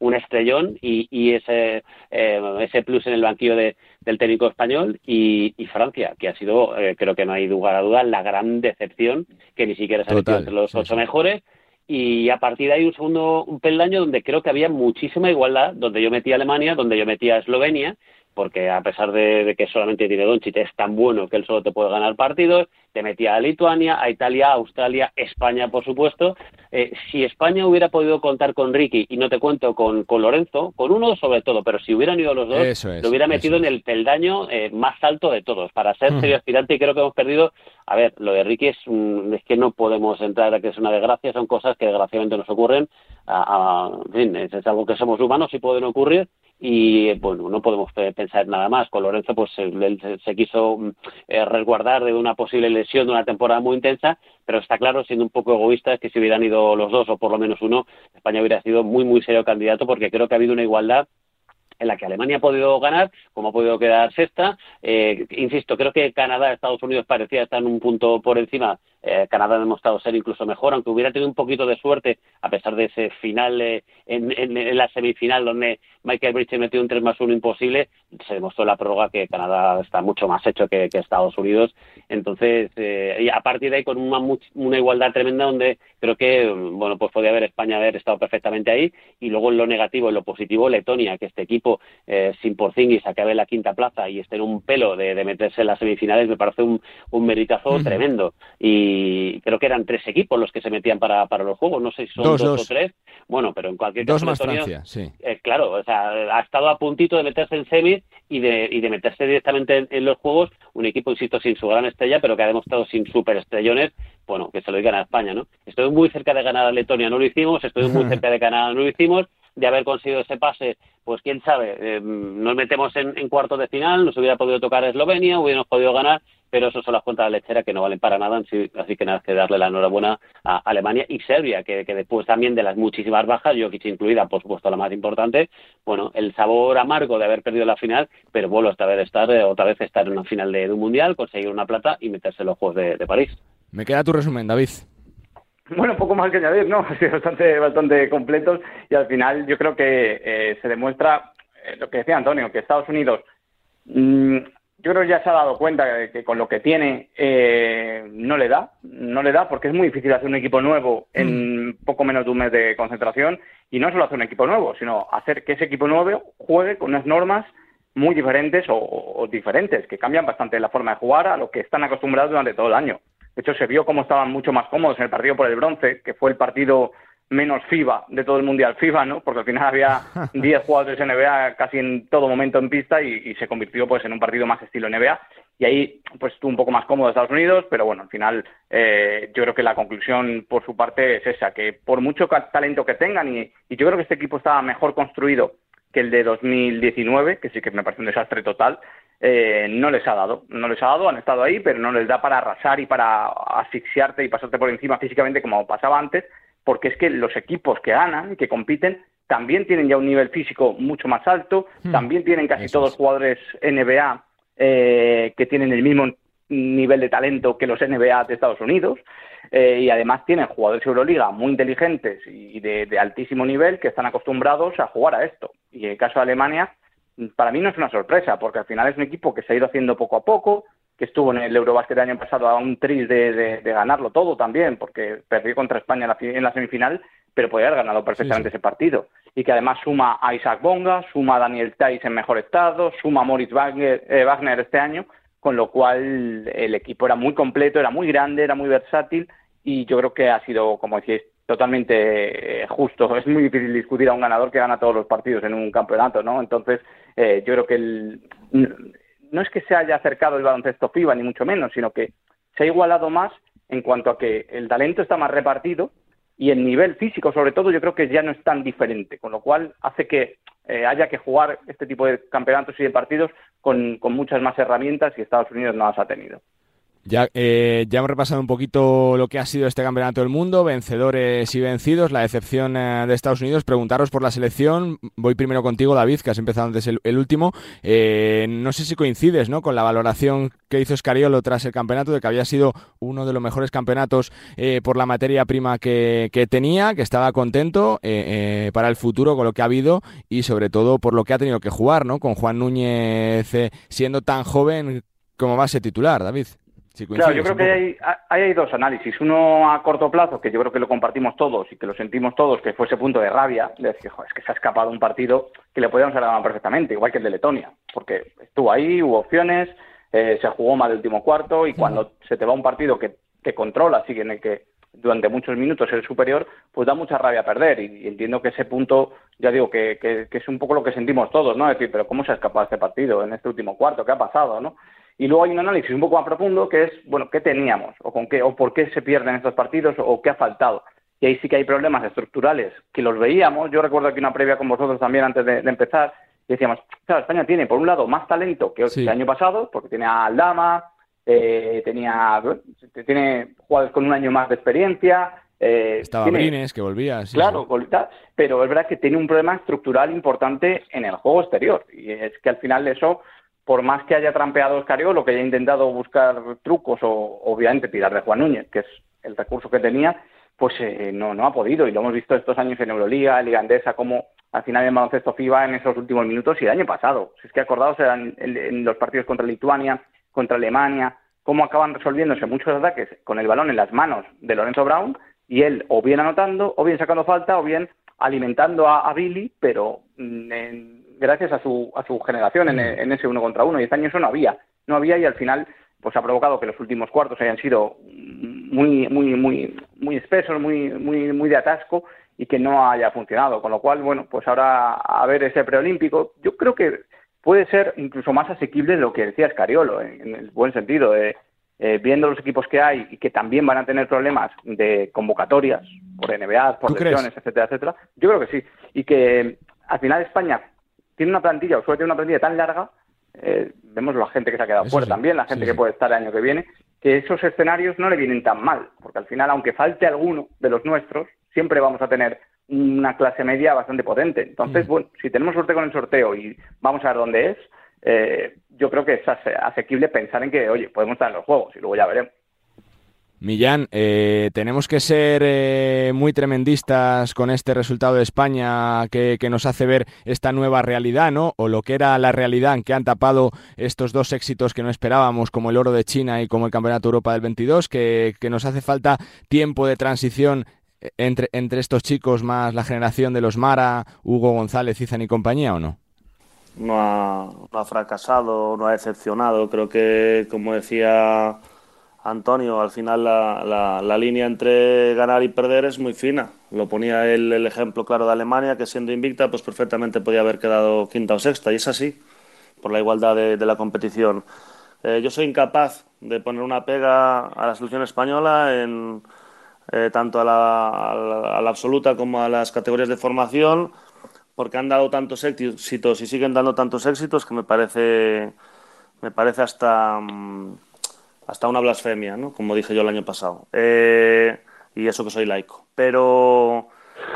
un estrellón y, ese, eh, ese plus en el banquillo de, del técnico español y, Francia, que ha sido, eh, creo que no hay lugar a duda, la gran decepción, que ni siquiera se ha metido entre los ocho mejores. Y a partir de ahí un segundo un peldaño donde creo que había muchísima igualdad, donde yo metí a Alemania, donde yo metí a Eslovenia, porque a pesar de, que solamente tiene Doncic, es tan bueno que él solo te puede ganar partidos, te metía a Lituania, a Italia, a Australia, España, por supuesto. Eh, si España hubiera podido contar con Ricky, y no te cuento con, con Lorenzo, con uno sobre todo, pero si hubieran ido los dos, lo hubiera metido en el peldaño eh, más alto de todos, para ser serio aspirante, y creo que hemos perdido. A ver, lo de Ricky es, es que no podemos entrar a que es una desgracia, son cosas que desgraciadamente nos ocurren. en fin, es algo que somos humanos y pueden ocurrir, y bueno, no podemos pensar nada más. Con Lorenzo pues él se quiso mm, eh, resguardar de una posible lesión de una temporada muy intensa, pero está claro, siendo un poco egoísta, es que si hubieran ido los dos o por lo menos uno, España hubiera sido muy, muy serio candidato porque creo que ha habido una igualdad en la que Alemania ha podido ganar, como ha podido quedar sexta. Eh, insisto, creo que Canadá, Estados Unidos parecía estar en un punto por encima eh, Canadá ha demostrado ser incluso mejor, aunque hubiera tenido un poquito de suerte, a pesar de ese final eh, en, la semifinal donde Michael Bridges metió un 3 más 1 imposible, se demostró en la prórroga que Canadá está mucho más hecho que, Estados Unidos. Entonces, eh, y a partir de ahí, con una, una igualdad tremenda, donde creo que, bueno, pues podía haber España haber estado perfectamente ahí, y luego en lo negativo, en lo positivo, Letonia, que este equipo sin Porzingis acabe en la quinta plaza y esté en un pelo de, meterse en las semifinales, me parece un, un meritazo tremendo. Y y creo que eran tres equipos los que se metían para, para los juegos, no sé si son dos, o tres. Bueno, pero en cualquier caso. Dos más Francia, sí. Eh, claro, o sea, ha estado a puntito de meterse en semis y de, y de meterse directamente en, los juegos. Un equipo, insisto, sin su gran estrella, pero que ha demostrado sin superestrellones, bueno, que se lo digan a España, ¿no? Estoy muy cerca de ganar a Letonia, no lo hicimos. Estoy muy cerca de ganar, no lo hicimos de haber conseguido ese pase, pues quién sabe, eh, nos metemos en, cuartos de final, nos hubiera podido tocar Eslovenia, hubiéramos podido ganar, pero eso son las cuentas de lechera que no valen para nada, así que nada que darle la enhorabuena a Alemania y Serbia, que, después también de las muchísimas bajas, Jokic incluida, por supuesto, la más importante, bueno, el sabor amargo de haber perdido la final, pero vuelvo esta vez estar, eh, otra vez estar en una final de, un mundial, conseguir una plata y meterse en los Juegos de, París. Me queda tu resumen, David. Bueno, poco más que añadir, ¿no? Ha sido bastante, bastante completos y al final yo creo que eh, se demuestra eh, lo que decía Antonio, que Estados Unidos mm, yo creo que ya se ha dado cuenta de que con lo que tiene eh, no le da, no le da porque es muy difícil hacer un equipo nuevo en mm. poco menos de un mes de concentración y no solo hacer un equipo nuevo, sino hacer que ese equipo nuevo juegue con unas normas muy diferentes o, diferentes, que cambian bastante la forma de jugar a lo que están acostumbrados durante todo el año. De hecho, se vio cómo estaban mucho más cómodos en el partido por el bronce, que fue el partido menos FIBA de todo el Mundial FIBA, ¿no? Porque al final había 10 jugadores NBA casi en todo momento en pista y, se convirtió pues en un partido más estilo NBA. Y ahí pues estuvo un poco más cómodo Estados Unidos, pero bueno, al final eh, yo creo que la conclusión por su parte es esa, que por mucho talento que tengan, y, y yo creo que este equipo estaba mejor construido que el de 2019, que sí que me parece un desastre total, eh, no les ha dado. No les ha dado, han estado ahí, pero no les da para arrasar y para asfixiarte y pasarte por encima físicamente como pasaba antes, porque es que los equipos que ganan, y que compiten, también tienen ya un nivel físico mucho más alto, hmm. también tienen casi todos jugadores NBA eh, que tienen el mismo nivel de talento que los NBA de Estados Unidos. Eh, y además tienen jugadores de Euroliga muy inteligentes y de, de, altísimo nivel que están acostumbrados a jugar a esto. Y en el caso de Alemania, para mí no es una sorpresa, porque al final es un equipo que se ha ido haciendo poco a poco, que estuvo en el Eurobasket el año pasado a un tris de, ganarlo todo también, porque perdió contra España en la, semifinal, pero podía haber ganado perfectamente ese partido. Y que además suma a Isaac Bonga, suma a Daniel Tais en mejor estado, suma a Moritz Wagner, eh, Wagner este año, con lo cual el equipo era muy completo, era muy grande, era muy versátil y yo creo que ha sido, como decíais, totalmente eh, justo. Es muy difícil discutir a un ganador que gana todos los partidos en un campeonato, ¿no? Entonces, eh, yo creo que el, no es que se haya acercado el baloncesto FIBA, ni mucho menos, sino que se ha igualado más en cuanto a que el talento está más repartido y el nivel físico, sobre todo, yo creo que ya no es tan diferente, con lo cual hace que eh, haya que jugar este tipo de campeonatos y de partidos con, muchas más herramientas y Estados Unidos no las ha tenido. Ya, eh, ya hemos repasado un poquito lo que ha sido este campeonato del mundo, vencedores y vencidos, la decepción eh, de Estados Unidos. Preguntaros por la selección. Voy primero contigo, David, que has empezado antes el, último. Eh, no sé si coincides ¿no? con la valoración que hizo Scariolo tras el campeonato, de que había sido uno de los mejores campeonatos por la materia prima que, que tenía, que estaba contento para el futuro con lo que ha habido y sobre todo por lo que ha tenido que jugar, ¿no? Con Juan Núñez siendo tan joven como base titular, David claro, yo creo que hay, hay, dos análisis. Uno a corto plazo, que yo creo que lo compartimos todos y que lo sentimos todos, que fue ese punto de rabia, de decir, es que se ha escapado un partido que le podíamos haber ganado perfectamente, igual que el de Letonia, porque estuvo ahí, hubo opciones, eh, se jugó mal el último cuarto y cuando se te va un partido que, que controla, así en el que durante muchos minutos eres superior, pues da mucha rabia perder. Y, entiendo que ese punto, ya digo, que, que, que, es un poco lo que sentimos todos, ¿no? Es decir, pero ¿cómo se ha escapado este partido en este último cuarto? ¿Qué ha pasado, no? Y luego hay un análisis un poco más profundo que es, bueno, ¿qué teníamos? ¿O, con qué, o por qué se pierden estos partidos? ¿O qué ha faltado? Y ahí sí que hay problemas estructurales que los veíamos. Yo recuerdo aquí una previa con vosotros también antes de, empezar. Y decíamos, claro, España tiene por un lado más talento que el año pasado, porque tiene a Aldama, eh, tenía, tiene jugadores con un año más de experiencia. Eh, Estaba Brines, que volvía. claro, pero es verdad que tiene un problema estructural importante en el juego exterior. Y es que al final eso por más que haya trampeado Escariolo, que haya intentado buscar trucos o obviamente tirar de Juan Núñez, que es el recurso que tenía, pues eh, no, no ha podido. Y lo hemos visto estos años en Euroliga, Liga Andesa, como al final el baloncesto FIBA en esos últimos minutos y el año pasado. Si es que acordados eran en, los partidos contra Lituania, contra Alemania, cómo acaban resolviéndose muchos ataques con el balón en las manos de Lorenzo Brown y él o bien anotando, o bien sacando falta, o bien alimentando a, Billy, pero mm, en, gracias a su, a su generación en, en, ese uno contra uno. Y este año eso no había. No había y al final pues ha provocado que los últimos cuartos hayan sido muy, muy, muy, muy espesos, muy, muy, muy de atasco y que no haya funcionado. Con lo cual, bueno, pues ahora a ver ese preolímpico, yo creo que puede ser incluso más asequible lo que decía Escariolo, en, el buen sentido, de eh, viendo los equipos que hay y que también van a tener problemas de convocatorias por NBA, por lesiones, etcétera, etcétera. Yo creo que sí. Y que al final España tiene una plantilla, o suele tener una plantilla tan larga, eh, vemos la gente que se ha quedado fuera también, la gente que puede estar el año que viene, que esos escenarios no le vienen tan mal, porque al final, aunque falte alguno de los nuestros, siempre vamos a tener una clase media bastante potente. Entonces, mm. bueno, si tenemos suerte con el sorteo y vamos a ver dónde es, eh, yo creo que es asequible pensar en que, oye, podemos estar en los juegos y luego ya veremos. Millán, eh, tenemos que ser eh, muy tremendistas con este resultado de España que, nos hace ver esta nueva realidad, ¿no? O lo que era la realidad que han tapado estos dos éxitos que no esperábamos, como el oro de China y como el Campeonato Europa del 22, que, nos hace falta tiempo de transición eh, entre, entre estos chicos más la generación de los Mara, Hugo González, Izan y compañía, ¿o no? No ha, no ha fracasado, no ha decepcionado. Creo que, como decía Antonio, al final la, la, línea entre ganar y perder es muy fina. Lo ponía él el ejemplo claro de Alemania, que siendo invicta, pues perfectamente podía haber quedado quinta o sexta, y es así, por la igualdad de, la competición. Eh, yo soy incapaz de poner una pega a la selección española en eh, tanto a la, absoluta como a las categorías de formación, porque han dado tantos éxitos y siguen dando tantos éxitos que me parece, me parece hasta. Mm, hasta una blasfemia, ¿no? Como dije yo el año pasado. Eh, y eso que soy laico. Pero,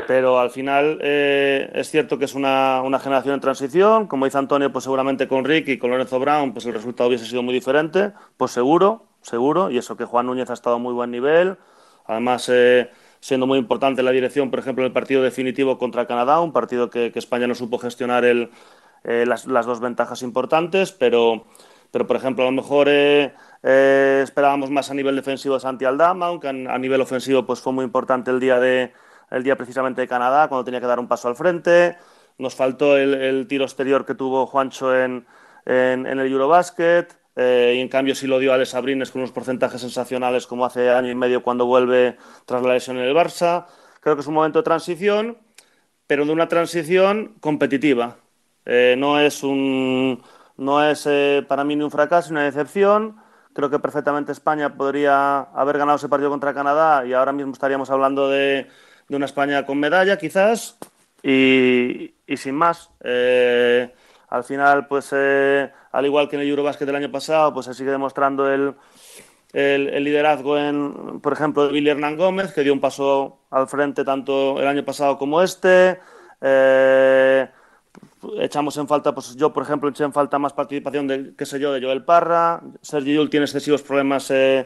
pero al final eh, es cierto que es una, una, generación en transición. Como dice Antonio, pues seguramente con Rick y con Lorenzo Brown, pues el resultado hubiese sido muy diferente. Pues seguro, seguro. Y eso que Juan Núñez ha estado a muy buen nivel. Además, eh, siendo muy importante la dirección, por ejemplo, en el partido definitivo contra Canadá, un partido que, que España no supo gestionar el, las, las, dos ventajas importantes, pero, pero por ejemplo, a lo mejor eh, esperábamos más a nivel defensivo de Santi Aldama, aunque a, nivel ofensivo pues fue muy importante el día, de, el día precisamente de Canadá, cuando tenía que dar un paso al frente. Nos faltó el, tiro exterior que tuvo Juancho en, en, el Eurobasket. Eh, y en cambio sí lo dio a Sabrines con unos porcentajes sensacionales como hace año y medio cuando vuelve tras la lesión en el Barça. Creo que es un momento de transición, pero de una transición competitiva. Eh, no es, un, no es para mí ni un fracaso ni una decepción. Creo que perfectamente España podría haber ganado ese partido contra Canadá y ahora mismo estaríamos hablando de, una España con medalla, quizás, y, sin más. Eh, al final, pues eh, al igual que en el Eurobasket del año pasado, pues se sigue demostrando el, liderazgo, en, por ejemplo, de Billy Hernán Gómez, que dio un paso al frente tanto el año pasado como este. Eh, echamos en falta, pues yo, por ejemplo, eché en falta más participación de, qué sé yo, de Joel Parra. Sergi Yul tiene excesivos problemas eh,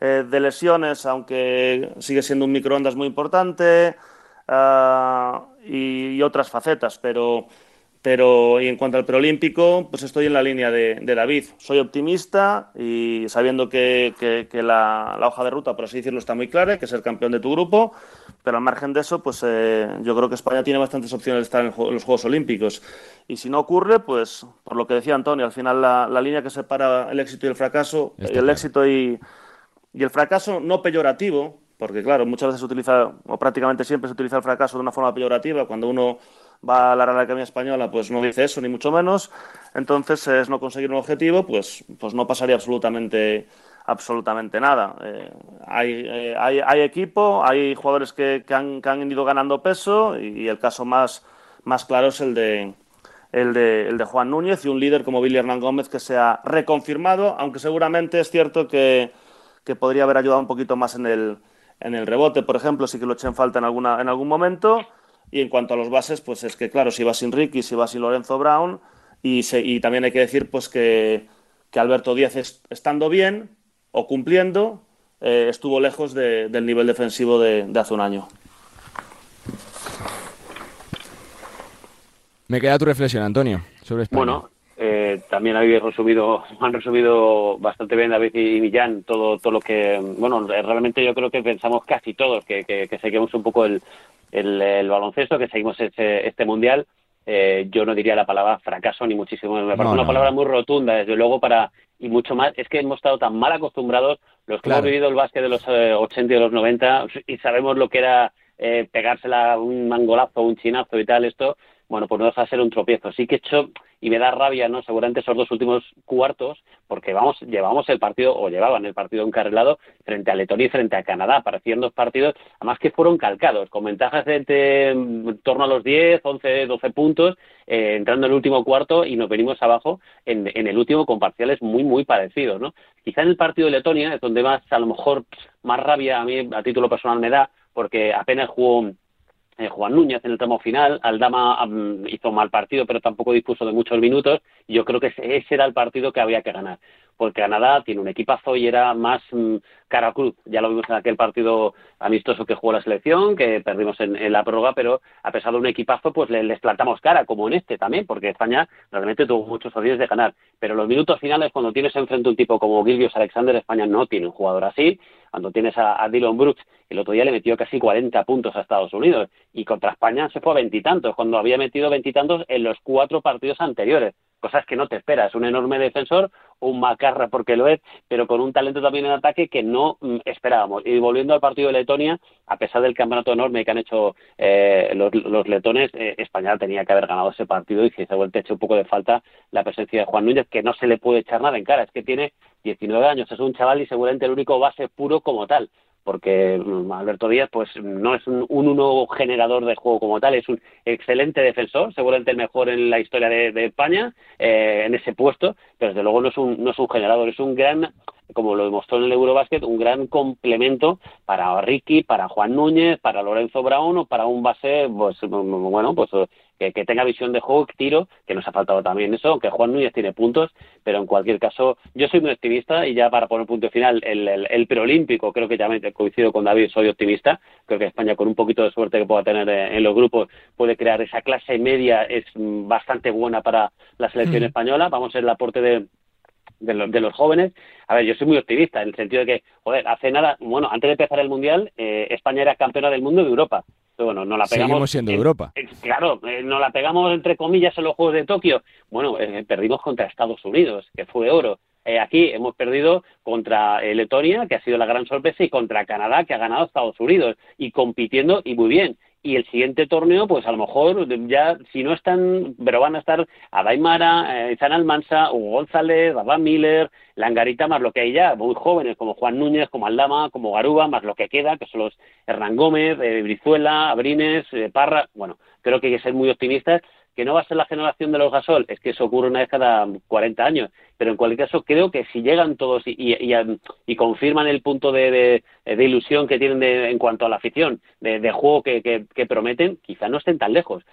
eh, de lesiones, aunque sigue siendo un microondas muy importante. Ah, y, otras facetas, pero pero y en cuanto al preolímpico, pues estoy en la línea de, David. Soy optimista y sabiendo que, la, hoja de ruta, por así decirlo, está muy clara, que es el campeón de tu grupo, pero al margen de eso, pues eh, yo creo que España tiene bastantes opciones de estar en, los Juegos Olímpicos. Y si no ocurre, pues por lo que decía Antonio, al final la, línea que separa el éxito y el fracaso, el éxito y, y el fracaso no peyorativo, porque claro, muchas veces se utiliza, o prácticamente siempre se utiliza el fracaso de una forma peyorativa, cuando uno va a la Real Academia Española, pues no dice eso, ni mucho menos. Entonces, es no conseguir un objetivo, pues, pues no pasaría absolutamente absolutamente nada. Eh, eh, hay, hay, equipo, hay jugadores que, han, que, han, ido ganando peso y, el caso más, más claro es el de, el de, el de Juan Núñez y un líder como Billy Hernán Gómez que se ha reconfirmado, aunque seguramente es cierto que, que podría haber ayudado un poquito más en el, en el rebote, por ejemplo, sí que lo eché en falta en, alguna, en algún momento y en cuanto a los bases, pues es que, claro, si va sin Ricky, si va sin Lorenzo Brown, y, y también hay que decir pues que, Alberto Díaz, estando bien o cumpliendo, eh, estuvo lejos del nivel defensivo de, hace un año. Me queda tu reflexión, Antonio, sobre España. Bueno, eh, también habéis resumido, han resumido bastante bien David y Millán todo, todo lo que, bueno, realmente yo creo que pensamos casi todos que, que, que seguimos un poco el, el, baloncesto, que seguimos este, este mundial. Eh, yo no diría la palabra fracaso ni muchísimo, me parece una palabra muy rotunda, desde luego, para y mucho más. Es que hemos estado tan mal acostumbrados, los que hemos vivido el básquet de los 80 eh, y de los 90, y sabemos lo que era eh, pegársela un mangolazo, un chinazo y tal, esto, bueno, pues no deja de ser un tropiezo. Sí que he hecho, y me da rabia, ¿no? Seguramente esos dos últimos cuartos, porque vamos, llevamos el partido, o llevaban el partido encarrilado frente a Letonia y frente a Canadá. Parecían dos partidos, además que fueron calcados, con ventajas de en torno a los 10, 11, 12 puntos, eh, entrando en el último cuarto y nos venimos abajo en, en el último con parciales muy, muy parecidos, ¿no? Quizá en el partido de Letonia es donde más, a lo mejor, más rabia a mí, a título personal, me da, porque apenas jugó eh, Juan Núñez en el tramo final. Aldama hizo mal partido, pero tampoco dispuso de muchos minutos. Yo creo que ese, era el partido que había que ganar. Porque Canadá tiene un equipazo y era más mm, cara cruz. Ya lo vimos en aquel partido amistoso que jugó la selección, que perdimos en, la prórroga, pero a pesar de un equipazo, pues les, plantamos cara, como en este también, porque España realmente tuvo muchos odios de ganar. Pero los minutos finales, cuando tienes enfrente un tipo como Gilgios Alexander, España no tiene un jugador así. Cuando tienes a, a Dylan Brooks, el otro día le metió casi 40 puntos a Estados Unidos y contra España se fue a veintitantos, cuando había metido veintitantos en los cuatro partidos anteriores cosas que no te esperas. Un enorme defensor, un macarra porque lo es, pero con un talento también en ataque que no mm, esperábamos. Y volviendo al partido de Letonia, a pesar del campeonato enorme que han hecho eh, los, letones, eh, España tenía que haber ganado ese partido y se ha vuelto hecho un poco de falta la presencia de Juan Núñez, que no se le puede echar nada en cara. Es que tiene 19 años, es un chaval y seguramente el único base puro como tal porque mm, Alberto Díaz pues no es un, uno generador de juego como tal, es un excelente defensor, seguramente el mejor en la historia de, España eh, en ese puesto, pero desde luego no es un, no es un generador, es un gran como lo demostró en el Eurobasket, un gran complemento para Ricky, para Juan Núñez, para Lorenzo Brown o para un base, pues bueno, pues que, tenga visión de juego, tiro, que nos ha faltado también eso, aunque Juan Núñez tiene puntos, pero en cualquier caso, yo soy muy optimista y ya para poner punto final, el, el, preolímpico, creo que ya me coincido con David, soy optimista, creo que España con un poquito de suerte que pueda tener en los grupos puede crear esa clase media, es bastante buena para la selección mm. española, vamos a ser el aporte de de, los jóvenes. A ver, yo soy muy optimista en el sentido de que, joder, hace nada, bueno, antes de empezar el Mundial, eh, España era campeona del mundo de Europa bueno, no la pegamos. Seguimos siendo Europa. claro, eh, no la pegamos entre comillas en los Juegos de Tokio. Bueno, eh, perdimos contra Estados Unidos, que fue oro. Eh, aquí hemos perdido contra Letonia, que ha sido la gran sorpresa, y contra Canadá, que ha ganado Estados Unidos, y compitiendo y muy bien y el siguiente torneo, pues a lo mejor ya, si no están, pero van a estar Adaimara, eh, Izan Almansa, Hugo González, Rabán Miller, Langarita, más lo que hay ya, muy jóvenes, como Juan Núñez, como Aldama, como Garuba, más lo que queda, que son los Hernán Gómez, eh, Brizuela, Abrines, eh, Parra, bueno, creo que hay que ser muy optimistas, que no va a ser la generación de los Gasol, es que eso ocurre una vez cada 40 años, pero en cualquier caso creo que si llegan todos y, y, y, confirman el punto de, de, ilusión que tienen en cuanto a la afición, de, juego que, que, que prometen, quizá no estén tan lejos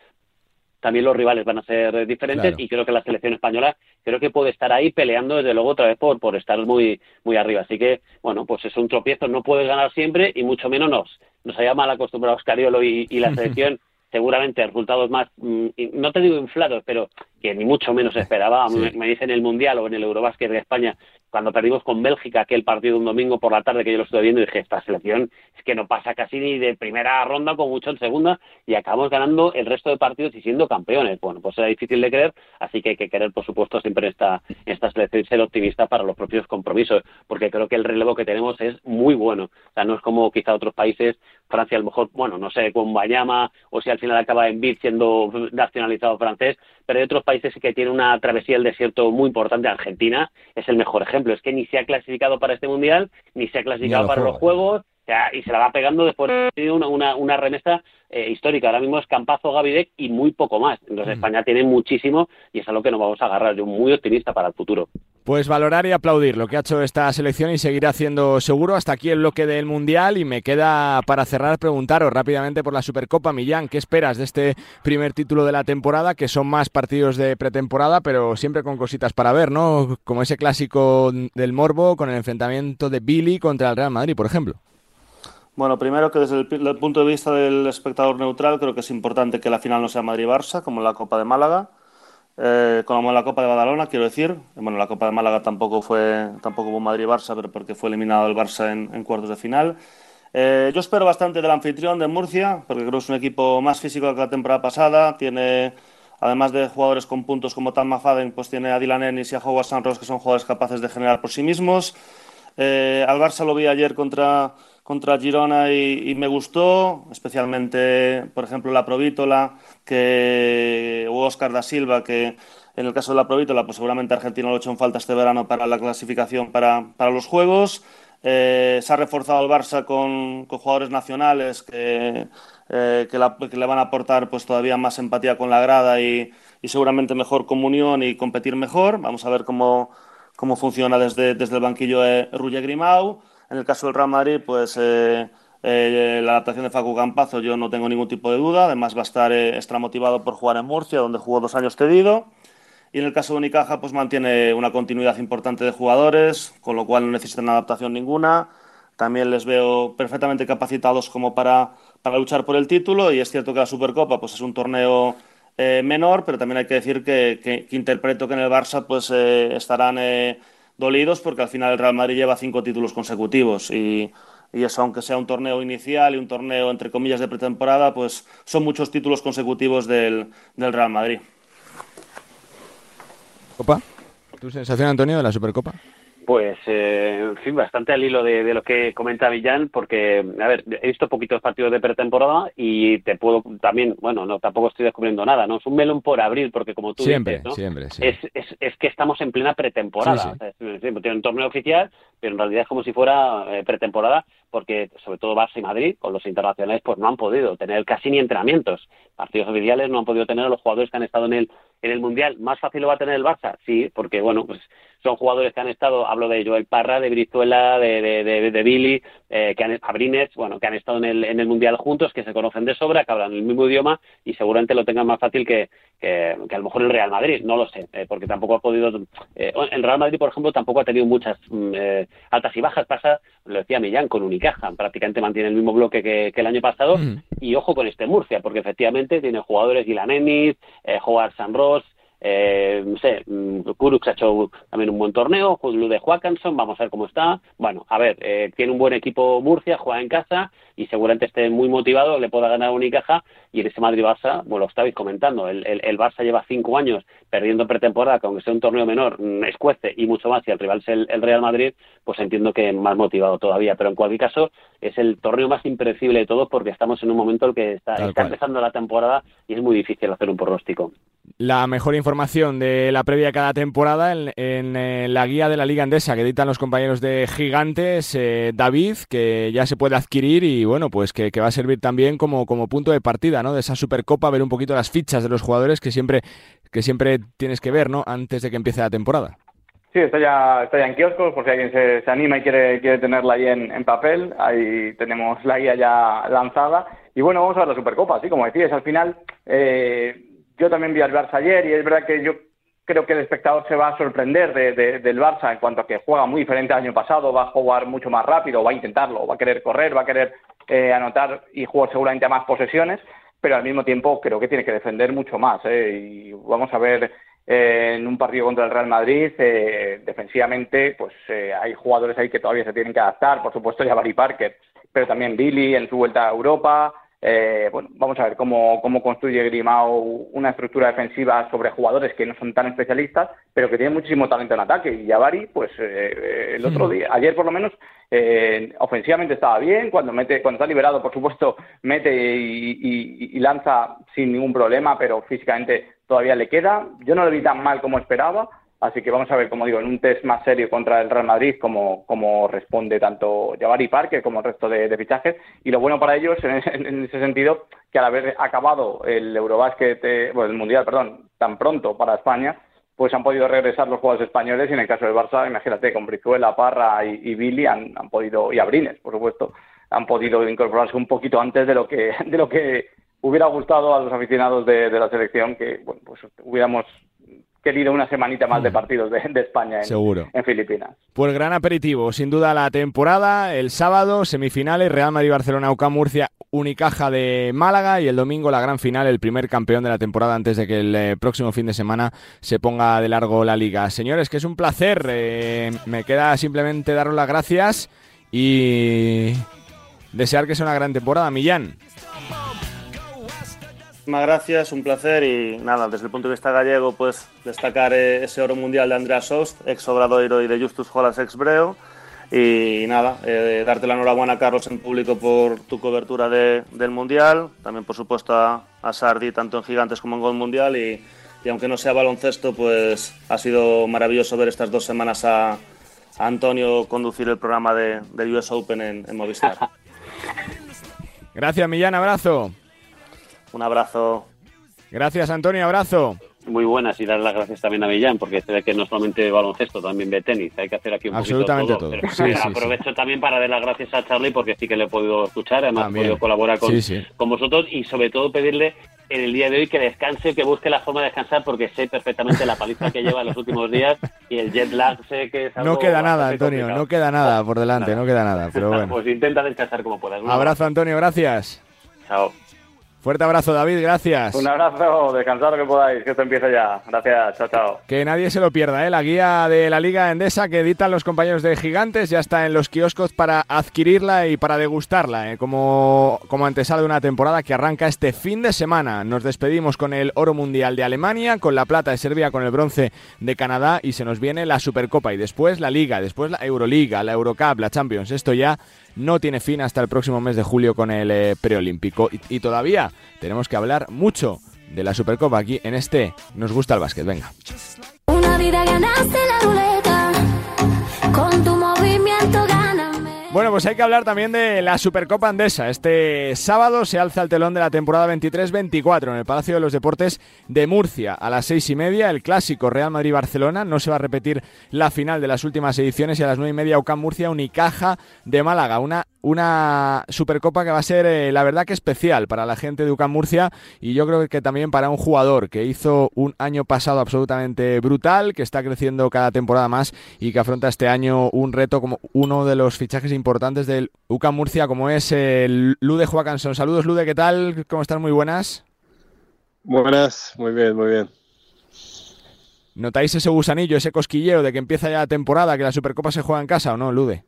también los rivales van a ser diferentes y creo que la selección española creo que puede estar ahí peleando desde luego otra vez por, por estar muy muy arriba. Así que, bueno, pues es un tropiezo, no puedes ganar siempre y mucho menos nos, nos haya mal acostumbrado Oscariolo y, y la selección seguramente resultados más, mm, no te digo inflados, pero que ni mucho menos esperaba. Me, me dicen el Mundial o en el Eurobásquet de España cuando perdimos con Bélgica aquel partido un domingo por la tarde que yo lo estuve viendo dije, esta selección es que no pasa casi ni de primera ronda, con mucho en segunda, y acabamos ganando el resto de partidos y siendo campeones. Bueno, pues era difícil de creer, así que hay que querer, por supuesto, siempre esta, esta selección ser optimista para los propios compromisos, porque creo que el relevo que tenemos es muy bueno. O sea, no es como quizá otros países, Francia a lo mejor, bueno, no sé, con Bayama, o si al final acaba en BID siendo nacionalizado francés, pero hay otros países que tienen una travesía del desierto muy importante. Argentina es el mejor ejemplo. Es que ni se ha clasificado para este mundial, ni se ha clasificado para los Juegos, y se la va pegando después de una, una, una remesa eh, histórica. Ahora mismo es Campazo, Gavidec y muy poco más. Entonces mm. España tiene muchísimo y es algo que nos vamos a agarrar. Yo muy optimista para el futuro. Pues valorar y aplaudir lo que ha hecho esta selección y seguir haciendo seguro hasta aquí el bloque del Mundial y me queda para cerrar preguntaros rápidamente por la Supercopa Millán, ¿qué esperas de este primer título de la temporada? Que son más partidos de pretemporada, pero siempre con cositas para ver, ¿no? Como ese clásico del Morbo con el enfrentamiento de Billy contra el Real Madrid, por ejemplo. Bueno, primero que desde el, punto de vista del espectador neutral creo que es importante que la final no sea Madrid-Barça, como la Copa de Málaga, eh, como la Copa de Badalona, quiero decir. Bueno, la Copa de Málaga tampoco fue tampoco hubo Madrid-Barça, pero porque fue eliminado el Barça en, cuartos de final. Eh, yo espero bastante del anfitrión de Murcia, porque creo que es un equipo más físico que la temporada pasada. Tiene, además de jugadores con puntos como Tan Mafaden, pues tiene a Dylan Ennis y a Howard Sanros, que son jugadores capaces de generar por sí mismos. Eh, al Barça lo vi ayer contra contra Girona y, me gustó, especialmente, por ejemplo, la Provítola que, o Oscar da Silva, que en el caso de la Provítola, pues seguramente Argentina lo ha hecho en falta este verano para la clasificación para, para los Juegos. Eh, se ha reforzado el Barça con, con jugadores nacionales que, eh, que, le van a aportar pues todavía más empatía con la grada y, y seguramente mejor comunión y competir mejor. Vamos a ver cómo, cómo funciona desde, desde el banquillo de Ruye Grimau. En el caso del Real Madrid, pues eh, eh, la adaptación de Facu Campazo yo no tengo ningún tipo de duda. Además va a estar eh, extra motivado por jugar en Murcia, donde jugó dos años cedido. Y en el caso de Unicaja, pues mantiene una continuidad importante de jugadores, con lo cual no necesitan adaptación ninguna. También les veo perfectamente capacitados como para, para luchar por el título. Y es cierto que la Supercopa pues, es un torneo menor, pero también hay que decir que, que, interpreto que en el Barça pues, estarán dolidos porque al final el Real Madrid lleva cinco títulos consecutivos y, eso, aunque sea un torneo inicial y un torneo entre comillas de pretemporada, pues son muchos títulos consecutivos del, del Real Madrid. ¿Copa? ¿Tu sensación, Antonio, de la Supercopa? Pues, eh, en fin, bastante al hilo de, lo que comenta Villán, porque, a ver, he visto poquitos partidos de pretemporada y te puedo también, bueno, no tampoco estoy descubriendo nada, ¿no? Es un melón por abrir, porque como tú siempre, dices, ¿no? Siempre, es, es, es, que estamos en plena pretemporada. tiene un torneo oficial, pero en realidad es como si fuera eh, pretemporada, porque sobre todo Barça y Madrid, con los internacionales, pues no han podido tener casi ni entrenamientos. Partidos oficiales no han podido tener a los jugadores que han estado en el, en el Mundial. ¿Más fácil lo va a tener el Barça? Sí, porque, bueno, pues son jugadores que han estado, hablo de Joel Parra, de Brizuela, de, de, de, Billy, eh, que han, Abrines, bueno, que han estado en el, en el Mundial juntos, que se conocen de sobra, que hablan el mismo idioma y seguramente lo tengan más fácil que, que, a lo mejor el Real Madrid, no lo sé, eh, porque tampoco ha podido. Eh, el Real Madrid, por ejemplo, tampoco ha tenido muchas mm, eh, altas y bajas. Pasa, lo decía Millán, con Unicaja, prácticamente mantiene el mismo bloque que, el año pasado. Y ojo con este Murcia, porque efectivamente tiene jugadores Dylan Ennis, eh, Howard San Ross, eh, no sé, Kurux ha hecho también un buen torneo, Lu de Joaquinson, vamos a ver cómo está. Bueno, a ver, eh, tiene un buen equipo Murcia, juega en casa y seguramente esté muy motivado, le pueda ganar a Unicaja y en ese Madrid-Barça, bueno, lo estabais comentando, el, el, Barça lleva cinco años perdiendo pretemporada, que aunque sea un torneo menor, mm, escuece y mucho más, y el rival es el, Real Madrid, pues entiendo que más motivado todavía, pero en cualquier caso es el torneo más impredecible de todos porque estamos en un momento en el que está, está empezando la temporada y es muy difícil hacer un pronóstico. La mejor información de la previa cada temporada en, eh, la guía de la Liga Andesa que editan los compañeros de Gigantes, eh, David, que ya se puede adquirir y bueno, pues que, va a servir también como, como punto de partida, ¿no? De esa Supercopa, ver un poquito las fichas de los jugadores que siempre, que siempre tienes que ver, ¿no? Antes de que empiece la temporada. Sí, está ya, está ya en kioscos, por si alguien se, anima y quiere, quiere tenerla ahí en, papel. Ahí tenemos la guía ya lanzada. Y bueno, vamos a ver la Supercopa, sí, como decías, al final eh, yo también vi al Barça ayer y es verdad que yo creo que el espectador se va a sorprender del Barça en cuanto a que juega muy diferente al año pasado, va a jugar mucho más rápido, va a intentarlo, va a querer correr, va a querer eh, anotar y jugar seguramente a más posesiones, pero al mismo tiempo creo que tiene que defender mucho más. Eh, y vamos a ver eh, en un partido contra el Real Madrid, defensivamente, pues hay jugadores ahí que todavía se tienen que adaptar, por supuesto, ya Barry Parker, pero también Billy en su vuelta a Europa. Eh, bueno, vamos a ver cómo, cómo construye Grimao una estructura defensiva sobre jugadores que no son tan especialistas, pero que tienen muchísimo talento en ataque. Y Yavari, pues eh, el otro día, ayer por lo menos, eh, ofensivamente estaba bien, cuando mete, cuando está liberado, por supuesto, mete y, lanza sin ningún problema, pero físicamente todavía le queda. Yo no lo vi tan mal como esperaba. Así que vamos a ver, como digo, en un test más serio contra el Real Madrid, cómo, cómo responde tanto Jabari Parker como el resto de, fichajes. Y lo bueno para ellos, en, ese sentido, que al haber acabado el Eurobásquet, eh, bueno, el Mundial, perdón, tan pronto para España, pues han podido regresar los jugadores españoles y en el caso del Barça, imagínate, con Brizuela, Parra y, Billy han, han, podido, y Abrines, por supuesto, han podido incorporarse un poquito antes de lo que, de lo que hubiera gustado a los aficionados de, de la selección, que bueno, pues hubiéramos querido una semanita más de mm. partidos de, España en, en, Filipinas. Pues gran aperitivo, sin duda la temporada, el sábado semifinales, Real Madrid-Barcelona, UCAM Murcia, Unicaja de Málaga y el domingo la gran final, el primer campeón de la temporada antes de que el eh, próximo fin de semana se ponga de largo la liga. Señores, que es un placer, eh, me queda simplemente daros las gracias y desear que sea una gran temporada, Millán. Muchísimas gracias, un placer y nada, desde el punto de vista gallego, pues destacar eh, ese oro mundial de Andrea Sost, ex Obradoiro y de Justus Jolas ex Breo. Y nada, eh, darte la enhorabuena, Carlos, en público por tu cobertura del mundial. También, por supuesto, a, Sardi, tanto en Gigantes como en Gol Mundial. Y, aunque no sea baloncesto, pues ha sido maravilloso ver estas dos semanas a, Antonio conducir el programa de, US Open en, en Movistar. Gracias, Millán, abrazo. Un abrazo. Gracias, Antonio, abrazo. Muy buenas y dar las gracias también a Millán, porque se ve que no solamente baloncesto, también ve tenis. Hay que hacer aquí un Absolutamente poquito todo. todo. aprovecho también para dar las gracias a Charlie, porque sí que le he podido escuchar, además he podido colaborar con, con vosotros y sobre todo pedirle en el día de hoy que descanse, que busque la forma de descansar, porque sé perfectamente la paliza que lleva en los últimos días y el jet lag sé que es algo No queda nada, Antonio, no queda nada por delante, no queda nada, pero bueno. Pues intenta descansar como puedas. Abrazo, Antonio, gracias. Chao. Fuerte abrazo, David, gracias. Un abrazo, descansar que podáis, que esto empiece ya. Gracias, chao, chao. Que nadie se lo pierda, ¿eh? la guía de la Liga Endesa que editan los compañeros de Gigantes ya está en los kioscos para adquirirla y para degustarla, ¿eh? como, como antesala de una temporada que arranca este fin de semana. Nos despedimos con el oro mundial de Alemania, con la plata de Serbia, con el bronce de Canadá y se nos viene la Supercopa y después la Liga, después la Euroliga, la Eurocup, la Champions. Esto ya no tiene fin hasta el próximo mes de julio con el eh, preolímpico. Y, todavía tenemos que hablar mucho de la Supercopa aquí en este Nos gusta el básquet. Venga. Una vida ganaste la ruleta, con tu movimiento bueno, pues hay que hablar también de la Supercopa Andesa. Este sábado se alza el telón de la temporada 23-24 en el Palacio de los Deportes de Murcia. A las seis y media, el clásico Real Madrid-Barcelona. No se va a repetir la final de las últimas ediciones y a las nueve y media, UCAM Murcia, Unicaja de Málaga. Una una Supercopa que va a ser, eh, la verdad, que especial para la gente de UCAM Murcia y yo creo que también para un jugador que hizo un año pasado absolutamente brutal, que está creciendo cada temporada más y que afronta este año un reto como uno de los fichajes importantes del UCAM Murcia, como es el Lude Joacanson. Saludos, Lude, ¿qué tal? ¿Cómo están? Muy buenas. Buenas, muy bien, muy bien. ¿Notáis ese gusanillo, ese cosquilleo de que empieza ya la temporada, que la Supercopa se juega en casa o no, Lude?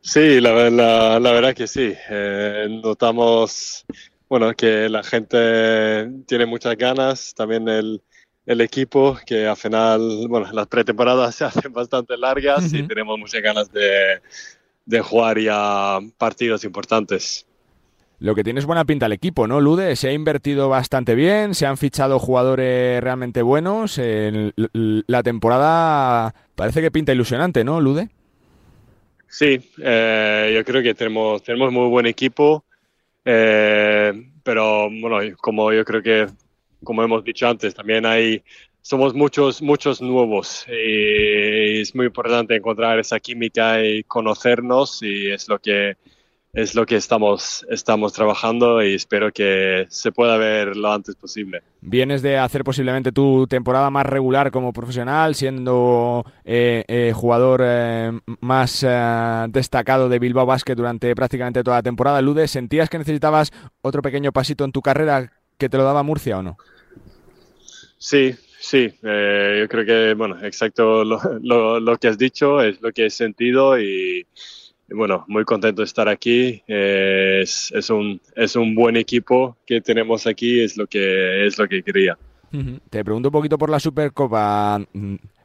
Sí, la, la, la verdad que sí. Eh, notamos bueno, que la gente tiene muchas ganas, también el, el equipo, que al final, bueno, las pretemporadas se hacen bastante largas y tenemos muchas ganas de, de jugar ya partidos importantes. Lo que tiene es buena pinta el equipo, ¿no, Lude? Se ha invertido bastante bien, se han fichado jugadores realmente buenos. la temporada parece que pinta ilusionante, ¿no, Lude? Sí, eh, yo creo que tenemos, tenemos muy buen equipo, eh, pero bueno, como yo creo que, como hemos dicho antes, también hay, somos muchos, muchos nuevos y es muy importante encontrar esa química y conocernos y es lo que es lo que estamos, estamos trabajando y espero que se pueda ver lo antes posible. Vienes de hacer posiblemente tu temporada más regular como profesional, siendo eh, eh, jugador eh, más destacado de Bilbao Basket durante prácticamente toda la temporada. Lude, ¿sentías que necesitabas otro pequeño pasito en tu carrera que te lo daba Murcia o no? Sí, sí, yo creo que, bueno, exacto lo, lo que has dicho es lo que he sentido y bueno, muy contento de estar aquí. es, es, un, es un buen equipo que tenemos aquí, es lo que, es lo que quería. Te pregunto un poquito por la Supercopa.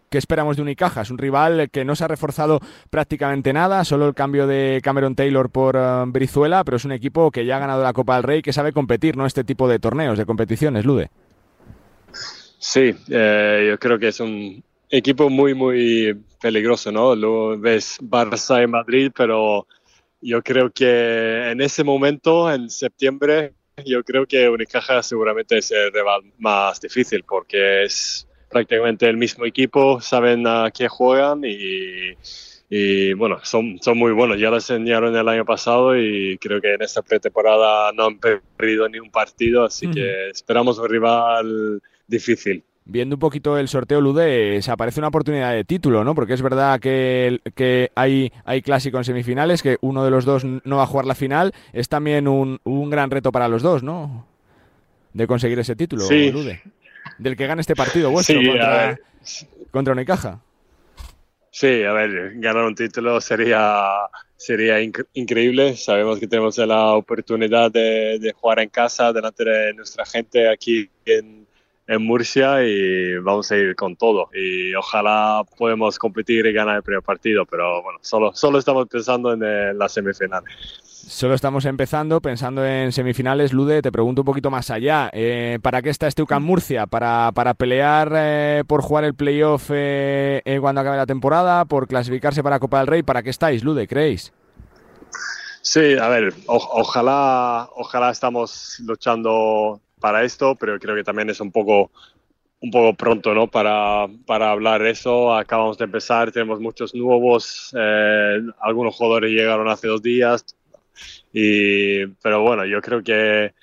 ¿Qué esperamos de Unicaja? Es un rival que no se ha reforzado prácticamente nada, solo el cambio de Cameron Taylor por eh, Brizuela, pero es un equipo que ya ha ganado la Copa del Rey, que sabe competir, ¿no? Este tipo de torneos, de competiciones, Lude. Sí, eh, yo creo que es un, equipo muy, muy peligroso, ¿no? Lo ves Barça y Madrid, pero yo creo que en ese momento, en septiembre, yo creo que Unicaja seguramente es el rival más difícil porque es prácticamente el mismo equipo, saben a qué juegan y, y bueno, son, son muy buenos. Ya lo enseñaron el año pasado y creo que en esta pretemporada no han perdido ni un partido, así que esperamos un rival difícil viendo un poquito el sorteo Lude, se aparece una oportunidad de título, ¿no? Porque es verdad que, que hay, hay clásico en semifinales, que uno de los dos no va a jugar la final. Es también un, un gran reto para los dos, ¿no? De conseguir ese título, Lude. Del que gane este partido vuestro contra, contra Unicaja. Sí, a ver, ganar un título sería, sería increíble. Sabemos que tenemos la oportunidad de, de jugar en casa delante de nuestra gente aquí en, en Murcia y vamos a ir con todo. Y ojalá podamos competir y ganar el primer partido, pero bueno, solo, solo estamos pensando en la semifinal. Solo estamos empezando, pensando en semifinales. Lude, te pregunto un poquito más allá. Eh, ¿Para qué está este UCAM Murcia? ¿Para, para pelear eh, por jugar el playoff eh, cuando acabe la temporada? ¿Por clasificarse para Copa del Rey? ¿Para qué estáis, Lude, creéis? Sí, a ver, ojalá, ojalá estamos luchando para esto, pero creo que también es un poco, un poco pronto ¿no? para, para hablar eso. Acabamos de empezar, tenemos muchos nuevos, eh, algunos jugadores llegaron hace dos días, y, pero bueno, yo creo que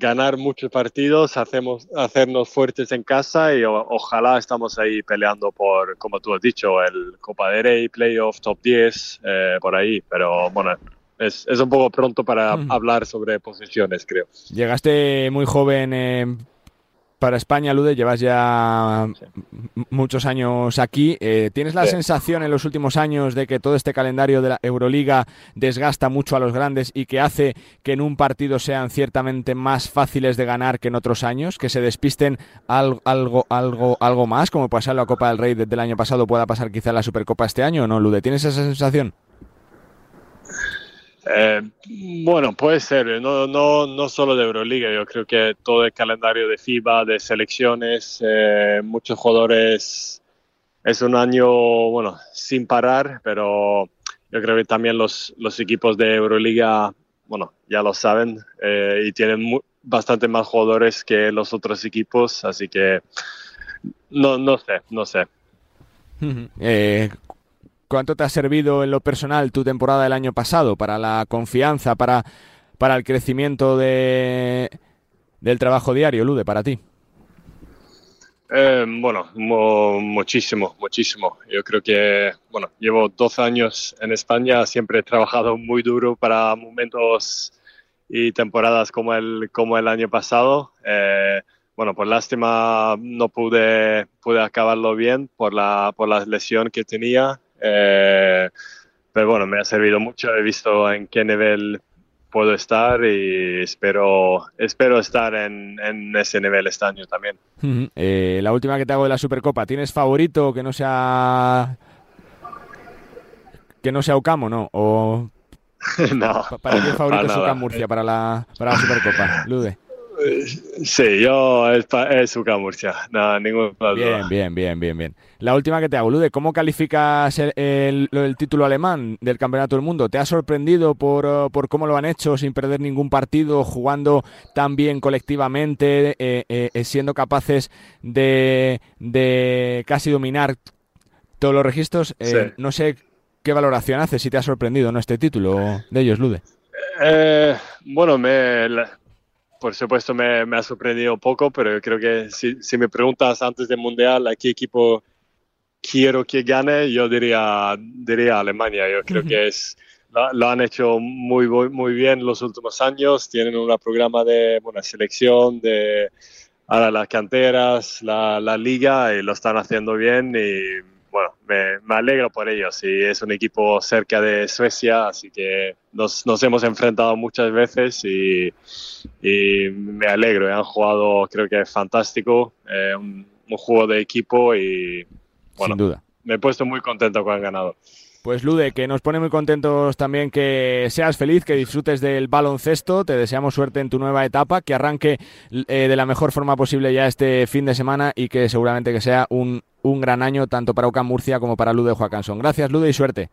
ganar muchos partidos, hacemos, hacernos fuertes en casa y ojalá estamos ahí peleando por, como tú has dicho, el Copa de Rey, Playoff, Top 10, eh, por ahí. Pero bueno, es, es un poco pronto para hablar sobre posiciones, creo. Llegaste muy joven eh, para España, Lude, llevas ya muchos años aquí. Eh, ¿Tienes la sensación en los últimos años de que todo este calendario de la Euroliga desgasta mucho a los grandes y que hace que en un partido sean ciertamente más fáciles de ganar que en otros años? ¿Que se despisten algo, algo, algo, algo más, como pasó en la Copa del Rey desde el año pasado, pueda pasar quizá la Supercopa este año o no, Lude? ¿Tienes esa sensación? Eh, bueno, puede ser, no, no, no solo de Euroliga, yo creo que todo el calendario de FIBA, de selecciones, eh, muchos jugadores, es un año, bueno, sin parar, pero yo creo que también los, los equipos de Euroliga, bueno, ya lo saben, eh, y tienen bastante más jugadores que los otros equipos, así que no, no sé, no sé. ¿Cuánto te ha servido en lo personal tu temporada del año pasado para la confianza, para, para el crecimiento de, del trabajo diario, Lude, para ti? Eh, bueno, muchísimo, muchísimo. Yo creo que, bueno, llevo 12 años en España, siempre he trabajado muy duro para momentos y temporadas como el, como el año pasado. Eh, bueno, por lástima no pude, pude acabarlo bien por la, por la lesión que tenía eh, pero bueno, me ha servido mucho, he visto en qué nivel puedo estar y espero, espero estar en, ese nivel este año también. Eh, la última que te hago de la Supercopa, ¿tienes favorito que no sea que no sea Ocamo, no? O no. Para ti el favorito para es. UCAM Murcia para la, para la Supercopa, Lude. Sí, yo es, es UCAM Murcia, no, duda. Bien, bien, bien, bien, bien. La última que te hago, Lude, ¿cómo calificas el, título alemán del Campeonato del Mundo? ¿Te ha sorprendido por, eh, por cómo lo han hecho sin perder ningún partido, jugando tan bien colectivamente, eh, eh, siendo capaces de, de casi dominar todos los registros? Eh, Sí. No sé qué valoración haces, si te ha sorprendido no este título de ellos, Lude. Eh, bueno, me, por supuesto me, me ha sorprendido un poco, pero yo creo que si, si me preguntas antes del Mundial a qué equipo quiero que gane, yo diría, diría Alemania. Yo creo que es, lo, lo han hecho muy, muy, bien los últimos años. Tienen un programa de bueno, selección, de ahora las canteras, la, la liga, y lo están haciendo bien. Y bueno, me, me alegro por ellos. Y es un equipo cerca de Suecia, así que nos, nos hemos enfrentado muchas veces y, y me alegro. Han jugado, creo que fantástico, eh, un, un juego de equipo y bueno, Sin duda. me he puesto muy contento con el ganado. Pues Lude, que nos pone muy contentos también que seas feliz, que disfrutes del baloncesto, te deseamos suerte en tu nueva etapa, que arranque eh, de la mejor forma posible ya este fin de semana y que seguramente que sea un, un gran año tanto para UCAM Murcia como para Lude Joacanson. Gracias Lude y suerte.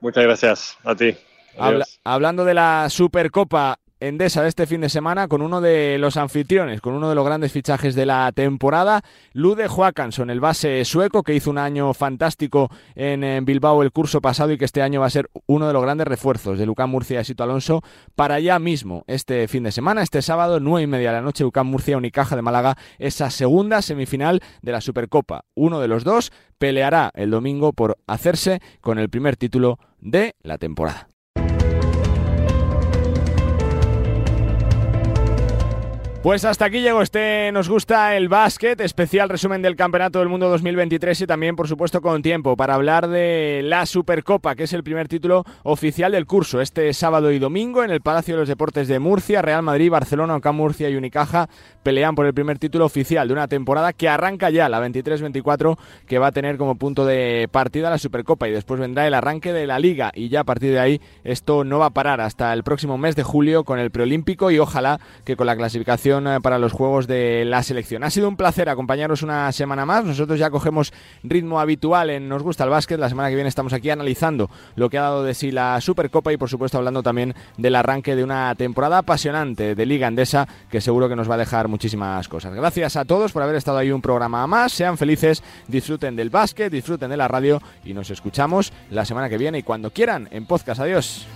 Muchas gracias a ti. Habla- hablando de la Supercopa Endesa de este fin de semana con uno de los anfitriones, con uno de los grandes fichajes de la temporada, Lude Joakanson, el base sueco que hizo un año fantástico en, Bilbao el curso pasado y que este año va a ser uno de los grandes refuerzos de Lucán Murcia y Sito Alonso para ya mismo este fin de semana, este sábado, nueve y media de la noche, Lucán Murcia Unicaja de Málaga, esa segunda semifinal de la Supercopa. Uno de los dos peleará el domingo por hacerse con el primer título de la temporada. Pues hasta aquí llegó este Nos gusta el básquet, especial resumen del Campeonato del Mundo 2023 y también, por supuesto, con tiempo para hablar de la Supercopa, que es el primer título oficial del curso. Este sábado y domingo en el Palacio de los Deportes de Murcia, Real Madrid, Barcelona, Ocam Murcia y Unicaja pelean por el primer título oficial de una temporada que arranca ya, la 23-24, que va a tener como punto de partida la Supercopa y después vendrá el arranque de la Liga y ya a partir de ahí esto no va a parar hasta el próximo mes de julio con el preolímpico y ojalá que con la clasificación eh, para los Juegos de la Selección. Ha sido un placer acompañaros una semana más. Nosotros ya cogemos ritmo habitual en Nos gusta el básquet. La semana que viene estamos aquí analizando lo que ha dado de sí la Supercopa y por supuesto hablando también del arranque de una temporada apasionante de Liga Endesa que seguro que nos va a dejar muchísimas cosas. Gracias a todos por haber estado ahí un programa más. Sean felices, disfruten del básquet, disfruten de la radio y nos escuchamos la semana que viene y cuando quieran en podcast. Adiós.